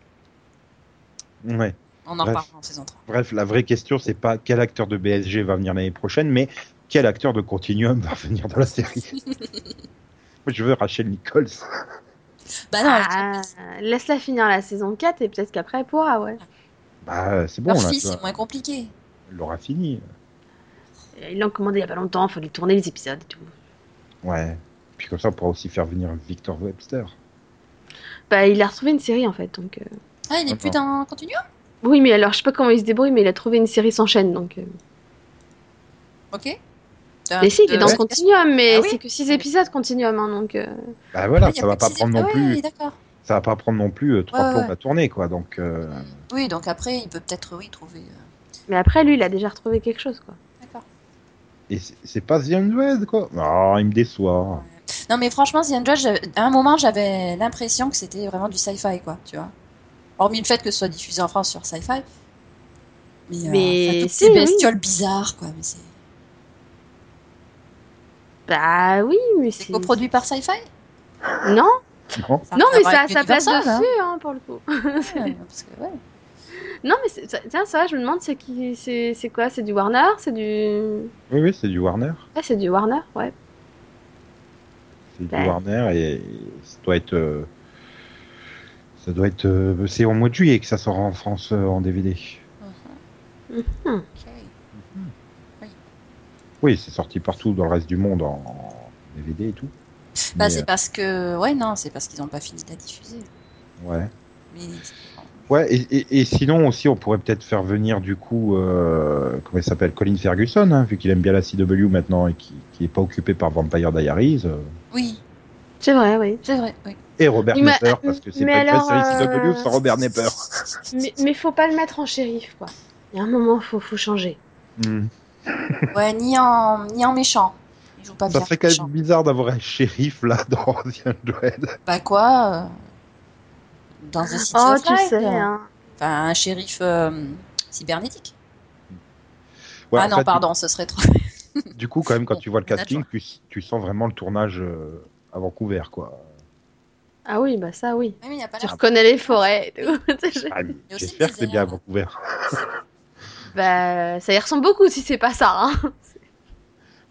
A: Ouais.
B: on en reparlera en saison 3.
A: Bref, la vraie question, c'est pas quel acteur de BSG va venir l'année prochaine, mais quel acteur de Continuum va venir dans la série? Moi, je veux Rachel Nichols.
B: Bah non,
C: Ah, laisse-la finir la saison 4 et peut-être qu'après elle pourra, ouais.
A: Bah, c'est bon,
B: leur
A: là,
B: fils, c'est moins compliqué.
A: Elle l'aura fini.
C: Ils l'ont commandé il y a pas longtemps, il fallait tourner les épisodes et tout.
A: Ouais. Puis comme ça, on pourra aussi faire venir Victor Webster.
C: Bah, il a retrouvé une série en fait, donc. euh,
B: Ah, il est plus dans Continuum?
C: Oui, mais alors je sais pas comment il se débrouille, mais il a trouvé une série sans chaîne, donc. euh.
B: Ok.
C: Mais si, il est dans
B: De-
C: Continuum, mais
B: Ah oui
C: c'est que 6 épisodes Continuum, hein, donc. euh,
A: Bah voilà,
B: Ah, il y a
A: ça va
B: plus
A: pas
B: six
A: prendre non
B: épisodes.
A: plus.
B: Ah oui, d'accord.
A: Ça va pas prendre non plus euh, trois
B: Ouais,
A: à tourner, quoi. Donc, euh,
B: Oui, donc après, il peut peut-être, oui, trouver. euh,
C: Mais après, lui, il a déjà retrouvé quelque chose, quoi.
A: Et c'est- pas The Undead, quoi. Ah, il me déçoit.
B: Non, mais franchement, The j'avais- à un moment, j'avais l'impression que c'était vraiment du sci-fi, quoi, tu vois. Hormis le fait que ce soit diffusé en France sur sci-fi. Mais, euh,
C: Mais
B: enfin, toutes ces
C: oui.
B: bestioles bizarres, quoi. Mais c'est
C: Bah oui, mais
B: c'est
C: c'est.
B: coproduit par sci-fi?
C: Non,
A: Non
B: Ça
C: mais ça a
B: avec
C: sa place
B: Universal,
C: dessus,
B: hein.
C: hein, pour le coup.
B: Ouais, parce que, ouais.
C: Non, mais tiens, ça, je me demande, c'est qui, c'est c'est quoi? C'est du Warner? C'est du.
A: Oui, oui, c'est du Warner.
C: Ouais, c'est du Warner, ouais.
A: C'est du. Warner et ça doit être. euh, Ça doit être. euh, C'est au mois de juillet que ça sort en France euh, en DVD.
B: Mhm.
C: Mhm.
B: Ok.
A: Oui, c'est sorti partout dans le reste du monde en, en DVD et tout.
B: Bah, c'est parce que. Ouais, non, c'est parce qu'ils n'ont pas fini de la diffuser.
A: ouais.
B: Mais.
A: Ouais, et, et, et sinon aussi, on pourrait peut-être faire venir du coup, euh, comment il s'appelle, Colin Ferguson, hein, vu qu'il aime bien la CW maintenant et qui qui est pas occupé par Vampire Diaries, euh,
B: Oui,
C: C'est vrai, oui.
B: c'est vrai, oui.
A: et Robert
C: mais-
A: Nepper, parce que c'est pas une série CW
C: euh,
A: sans Robert Nepper.
C: Mais, mais faut pas le mettre en shérif, quoi. Il y a un moment, faut, faut changer.
A: Hmm.
B: Ouais, ni en, ni en méchant. Il joue pas
A: Ça
B: bien.
A: serait quand
B: méchant.
A: même bizarre d'avoir un shérif là dans The Dread.
B: Bah quoi euh, Dans un City
C: Oh,
B: of
C: tu sais, hein.
B: Enfin, un shérif euh, cybernétique.
A: Ouais,
B: ah non,
A: fait,
B: pardon, ce serait trop.
A: Du coup, quand même, quand
B: Bon,
A: tu vois le casting, tu, tu sens vraiment le tournage euh, à Vancouver, quoi.
C: Ah oui, bah ça, oui.
B: Oui, mais il n'y a pas
C: Tu reconnais les forêts et tout.
A: Ah, J'espère que c'est bien à. Vancouver.
C: bah, ça y ressemble beaucoup si c'est pas ça, hein.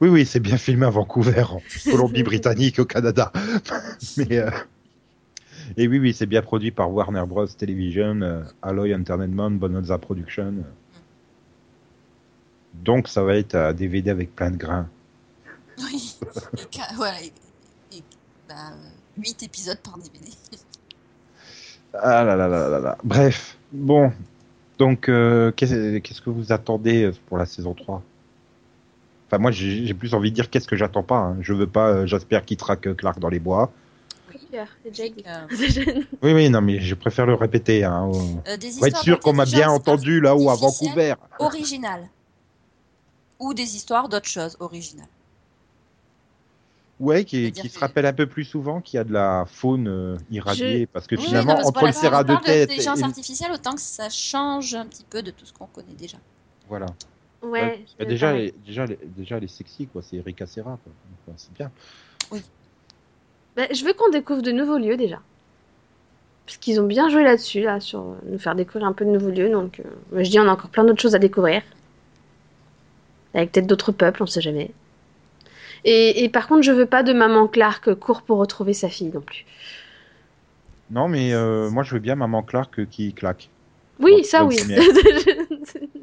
A: Oui, oui, c'est bien filmé à Vancouver, en Colombie-Britannique, au Canada. Mais euh, et oui, oui, c'est bien produit par Warner Bros. Television, euh, Alloy Entertainment, Bonanza Production. Donc, ça va être un DVD avec plein de grains.
B: Oui. Voilà. Et, et- bah, 8 épisodes par DVD.
A: Ah là là là là là. Bref, bon. Donc, euh, qu'est-ce que vous attendez euh, pour la saison 3 Enfin, moi, j'ai plus envie de dire qu'est-ce que j'attends pas. hein. Je veux pas euh, Jasper qui traque Clark dans les bois.
C: C'est.
B: Euh,
A: Oui, oui, non, mais je préfère le répéter. Hein.
B: euh, des
A: Pour être
B: histoires
A: sûr qu'on m'a bien entendu là-haut à Vancouver.
B: Originales. Ou des histoires d'autres choses originales.
A: Ouais, qui, se rappelle un peu plus souvent qu'il y a de la faune euh, irradiée, parce que
B: Oui,
A: finalement,
B: non, parce
A: entre
B: voilà,
A: le serra de
B: parle
A: tête,
B: d'intelligence
A: et-
B: artificielle, autant que ça change un petit peu de tout ce qu'on connaît déjà.
A: voilà.
C: Ouais. C'est
A: déjà, elle est- déjà, elle déjà, elle est sexy, quoi. C'est Erika Serra, quoi. C'est bien.
C: Bah, je veux qu'on découvre de nouveaux lieux déjà. Parce qu'ils ont bien joué là-dessus, là, sur euh, nous faire découvrir un peu de nouveaux lieux. Donc, euh, je dis, on a encore plein d'autres choses à découvrir. Avec peut-être d'autres peuples, on sait jamais. Et, et par contre, je veux pas de maman Clark court pour retrouver sa fille non plus.
A: Non, mais euh, moi, je veux bien Maman Clark qui claque.
C: Oui,
A: Bon,
C: ça oui.
A: première.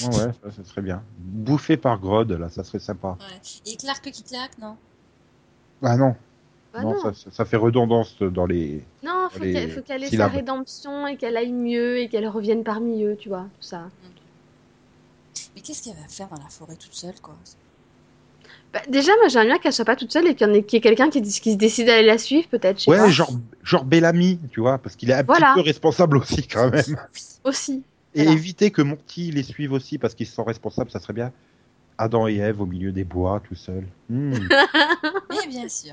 A: Ouais, ça serait bien. Bouffé par Grod, là, ça serait sympa.
B: Et Clark qui claque, non?
A: Ah non,
C: Ah
A: non,
C: non.
A: Ça, ça- ça fait redondance dans les.
C: Non, faut
A: Les
C: qu'elle faut qu'elle ait sa rédemption et qu'elle aille mieux et qu'elle revienne parmi eux, tu vois, tout ça.
B: Mais qu'est-ce qu'elle va faire dans la forêt toute seule, quoi?
C: Bah, déjà, moi j'aimerais bien qu'elle soit pas toute seule et qu'il y en ait qu'il y ait quelqu'un qui, qui se décide d'aller la suivre, peut-être.
A: Ouais,
C: pas.
A: genre, genre Bellamy, tu vois, parce qu'il est un
C: Voilà.
A: petit peu responsable aussi, quand même.
C: Aussi.
A: Et
C: Voilà.
A: éviter que Monty les suive aussi, parce qu'ils sont responsables, ça serait bien. Adam et Ève au milieu des bois, tout seul. Hmm.
B: Mais bien sûr.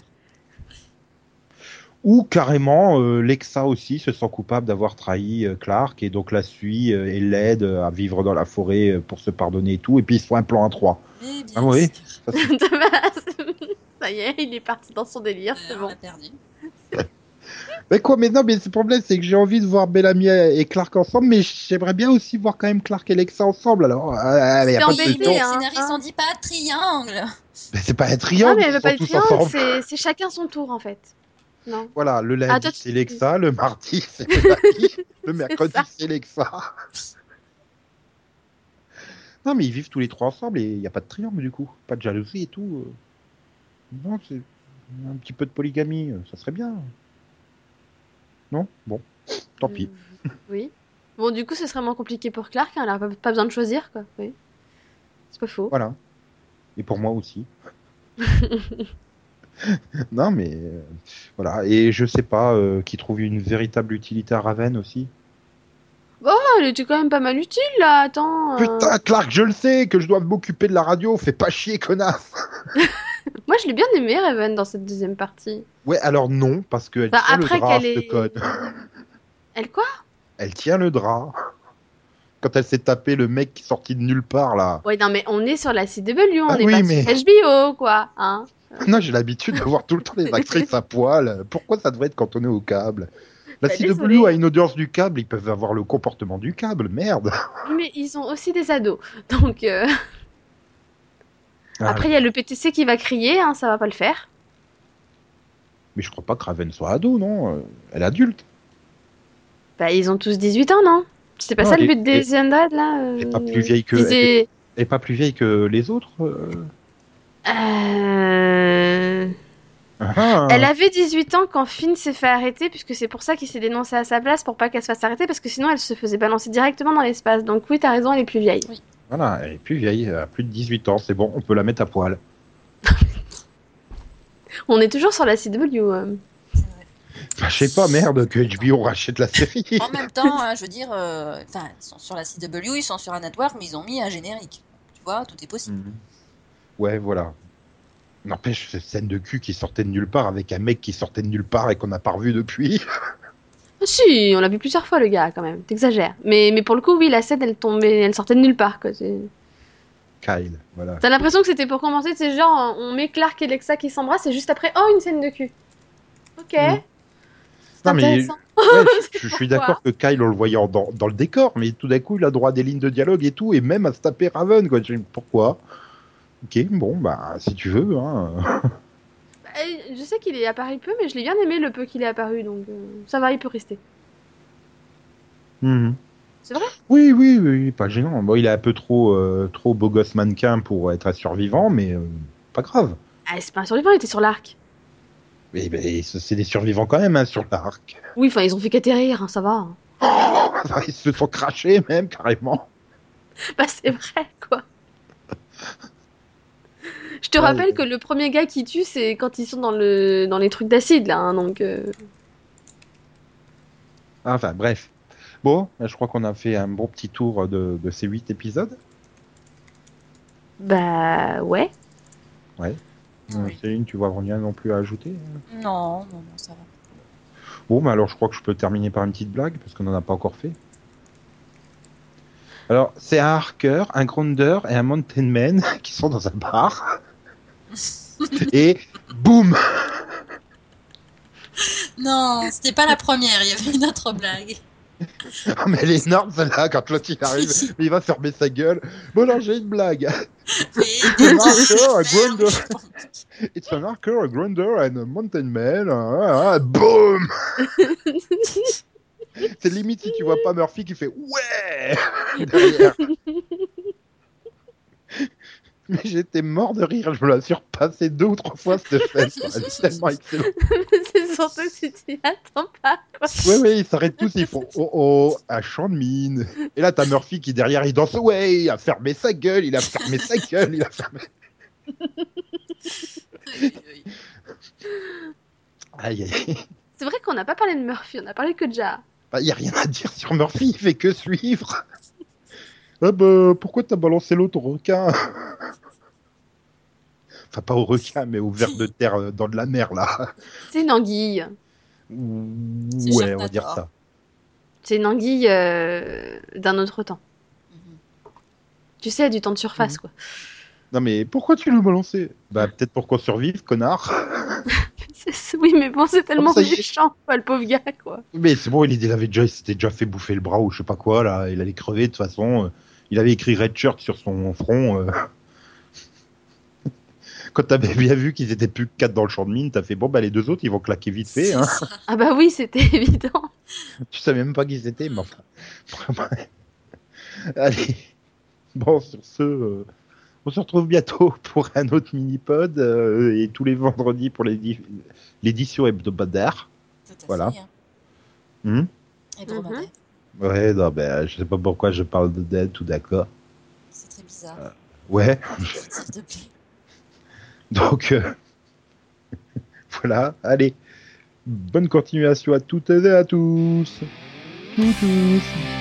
A: Ou carrément, euh, Lexa aussi se sent coupable d'avoir trahi euh, Clark et donc la suit euh, et l'aide euh, à vivre dans la forêt euh, pour se pardonner et tout. Et puis ils se font un plan à trois.
B: Mais bien
A: Ah oui.
B: sûr.
A: Ça,
C: ça y est, il est parti dans son délire,
B: Euh,
C: c'est
B: on
C: bon.
A: mais quoi, mais non, mais le problème c'est que j'ai envie de voir Bellamy et Clark ensemble, mais j'aimerais bien aussi voir quand même Clark et Lexa ensemble. Alors, euh, mais y a pas de
C: embêté.
B: Les
C: hein,
B: scénaristes
C: hein.
B: ont dit pas triangle.
A: Mais c'est pas un
C: Non,
A: triangle,
C: mais elle veut pas le triangle, c'est chacun son tour en fait. Non.
A: Voilà, le lundi
C: Ah, toi, tu-
A: c'est Lexa, le mardi c'est le mercredi c'est Lexa. Non, mais ils vivent tous les trois ensemble et il n'y a pas de triangle du coup. Pas de jalousie et tout. euh. Non, c'est un petit peu de polygamie, euh, ça serait bien. Non? Bon, tant pis.
C: Euh, oui. Bon, du coup, ce serait moins compliqué pour Clark, hein, elle a pas, pas besoin de choisir, quoi. Oui. C'est pas faux.
A: Voilà. Et pour moi aussi. non, mais euh, voilà. Et je sais pas euh, qui trouve une véritable utilité à Raven aussi.
C: Oh, elle était quand même pas mal utile, là, attends. euh.
A: Putain, Clark, je le sais que je dois m'occuper de la radio. Fais pas chier, connasse.
C: Moi, je l'ai bien aimé, Raven, dans cette deuxième partie.
A: Ouais, alors non, parce qu'elle
C: Bah,
A: tient
C: après
A: le drap,
C: qu'elle est-
A: conne.
C: Elle quoi?
A: Elle tient le drap. Quand elle s'est tapé le mec qui est sorti de nulle part, là.
C: Ouais, non, mais on est sur la CW, on
A: Ah
C: est
A: oui,
C: pas
A: mais-
C: sur HBO, quoi. Hein
A: Non, j'ai l'habitude de voir tout le temps les actrices à poil. Pourquoi ça devrait être cantonné au câble? La
C: Bah,
A: CW a une audience du câble, ils peuvent avoir le comportement du câble, merde.
C: mais ils ont aussi des ados. Donc, euh,
A: Ah,
C: après, il y a le PTC qui va crier, hein, ça va pas le faire.
A: Mais je crois pas que Raven soit ado, non? Euh, Elle est adulte.
C: Bah, ils ont tous 18 ans, non? C'est pas
A: Non,
C: ça le but des Undead, là
A: Elle est
C: euh,
A: pas plus vieille que.
C: ils
A: Elle
C: aient-
A: est- elle est pas plus vieille que les autres. euh?
C: Euh... Elle avait 18 ans quand Finn s'est fait arrêter, puisque c'est pour ça qu'il s'est dénoncé à sa place, pour pas qu'elle se fasse arrêter, parce que sinon elle se faisait balancer directement dans l'espace. Donc oui, t'as raison, elle est plus vieille.
A: Voilà, elle est plus vieille, elle a plus de 18 ans, c'est bon, on peut la mettre à poil.
C: On est toujours sur la CW. euh.
A: Enfin, je sais pas, merde, que HBO rachète la série.
B: En même temps, hein, je veux dire, euh, enfin, ils sont sur la CW, ils sont sur un network, mais ils ont mis un générique. Tu vois, tout est possible.
A: Ouais, voilà. N'empêche, cette scène de cul qui sortait de nulle part avec un mec qui sortait de nulle part et qu'on n'a pas revu depuis.
C: Ah, si, on l'a vu plusieurs fois le gars quand même. T'exagères. Mais, mais pour le coup, oui, la scène elle tombait, elle sortait de nulle part. Quoi.
A: Kyle, voilà.
C: T'as l'impression que c'était pour commencer, c'est genre on met Clark et Lexa qui s'embrassent et juste après, oh une scène de cul. Ok.
A: Non, mais ouais, je, je suis d'accord que Kyle, on le voyait dans, dans le décor, mais tout d'un coup, il a droit à des lignes de dialogue et tout, et même à se taper Raven, quoi. Pourquoi? Ok, bon, bah, si tu veux, hein.
C: Bah, Je sais qu'il est apparu peu, mais je l'ai bien aimé le peu qu'il est apparu, donc euh, ça va, il peut rester.
A: Mhm.
C: C'est vrai?
A: Oui, oui, oui, pas gênant. Bon, il est un peu trop, euh, trop beau gosse mannequin pour être un survivant, mais euh, pas grave.
C: Ah, c'est pas un survivant, il était sur l'arc.
A: Mais, mais c'est des survivants quand même, hein, sur l'arc.
C: Oui, enfin, ils ont fait qu'atterrir, hein, ça va.
A: Ils se sont crachés, même, carrément.
C: Bah, c'est vrai, quoi. Je te
A: Ouais,
C: rappelle
A: ouais.
C: que le premier gars qui tue, c'est quand ils sont dans, le... dans les trucs d'acide, là, hein, donc... euh,
A: Enfin, bref. Bon, je crois qu'on a fait un bon petit tour de, de ces huit épisodes.
C: Bah, ouais.
B: Oui.
A: Euh, Céline, tu vois rien non plus à ajouter
B: Non, non, non, ça va.
A: Bon, bah alors je crois que je peux terminer par une petite blague, parce qu'on n'en a pas encore fait. Alors, c'est un Harker, un Grounder et un Mountain Man qui sont dans un bar. et boum
B: Non, c'était pas la première, il y avait une autre blague.
A: Ah, mais elle est énorme celle-là, quand l'autre il arrive, mais il va fermer sa gueule. Bon, alors j'ai une blague. It's an Harker, a Grunder and a Mountain Man. Ah, ah, boum C'est limite si tu vois pas Murphy qui fait ouais derrière. Mais j'étais mort de rire, je me la suis repassé deux ou trois fois cette scène. quoi. Elle est tellement excellente.
C: c'est surtout si tu y attends pas, quoi.
A: Ouais, ouais, ils s'arrêtent tous, ils font oh oh, un chant de mine. Et là, t'as Murphy qui derrière, il danse ouais, il a fermé sa gueule, il a fermé sa gueule, il a fermé. Aïe, aïe.
C: C'est vrai qu'on n'a pas parlé de Murphy, on a parlé que de Ja.
A: Bah, y a rien à dire sur Murphy, il fait que suivre. Ah bah, pourquoi t'as balancé l'autre au requin? Enfin, pas au requin, mais au ver de terre euh, dans de la mer, là.
C: C'est une anguille.
A: Ouais, on va dire ça.
C: C'est une anguille euh, d'un autre temps.
B: Mhm.
C: Tu sais, du temps de surface, quoi.
A: Non, mais pourquoi tu l'as balancé Bah, peut-être pour qu'on survive, connard.
C: Oui, mais bon, c'est tellement
A: est.
C: méchant, quoi, le pauvre gars, quoi.
A: Mais c'est bon, il, il avait déjà, il s'était déjà fait bouffer le bras ou je sais pas quoi, là. Il allait crever, de toute façon. Il avait écrit Red Shirt sur son front. euh. Quand t'avais bien vu qu'ils étaient plus que quatre dans le champ de mine, t'as fait bon, bah, les deux autres, ils vont claquer vite fait, hein.
C: Ah bah oui, c'était évident.
A: Tu savais même pas qui c'était, mais enfin. Allez. Bon, sur ce, euh, on se retrouve bientôt pour un autre mini-pod euh, et tous les vendredis pour l'édi- l'édition hebdomadaire.
B: Tout à
A: Voilà.
B: fait, hein.
A: Hmm?
B: Hebdomadaire.
A: Ouais, non, ben, je sais pas pourquoi je parle de Dead, tout d'accord.
B: C'est très bizarre.
A: Ouais,
B: S'il te plaît.
A: donc euh, voilà, allez. Bonne continuation à toutes et à tous. Tous, tous.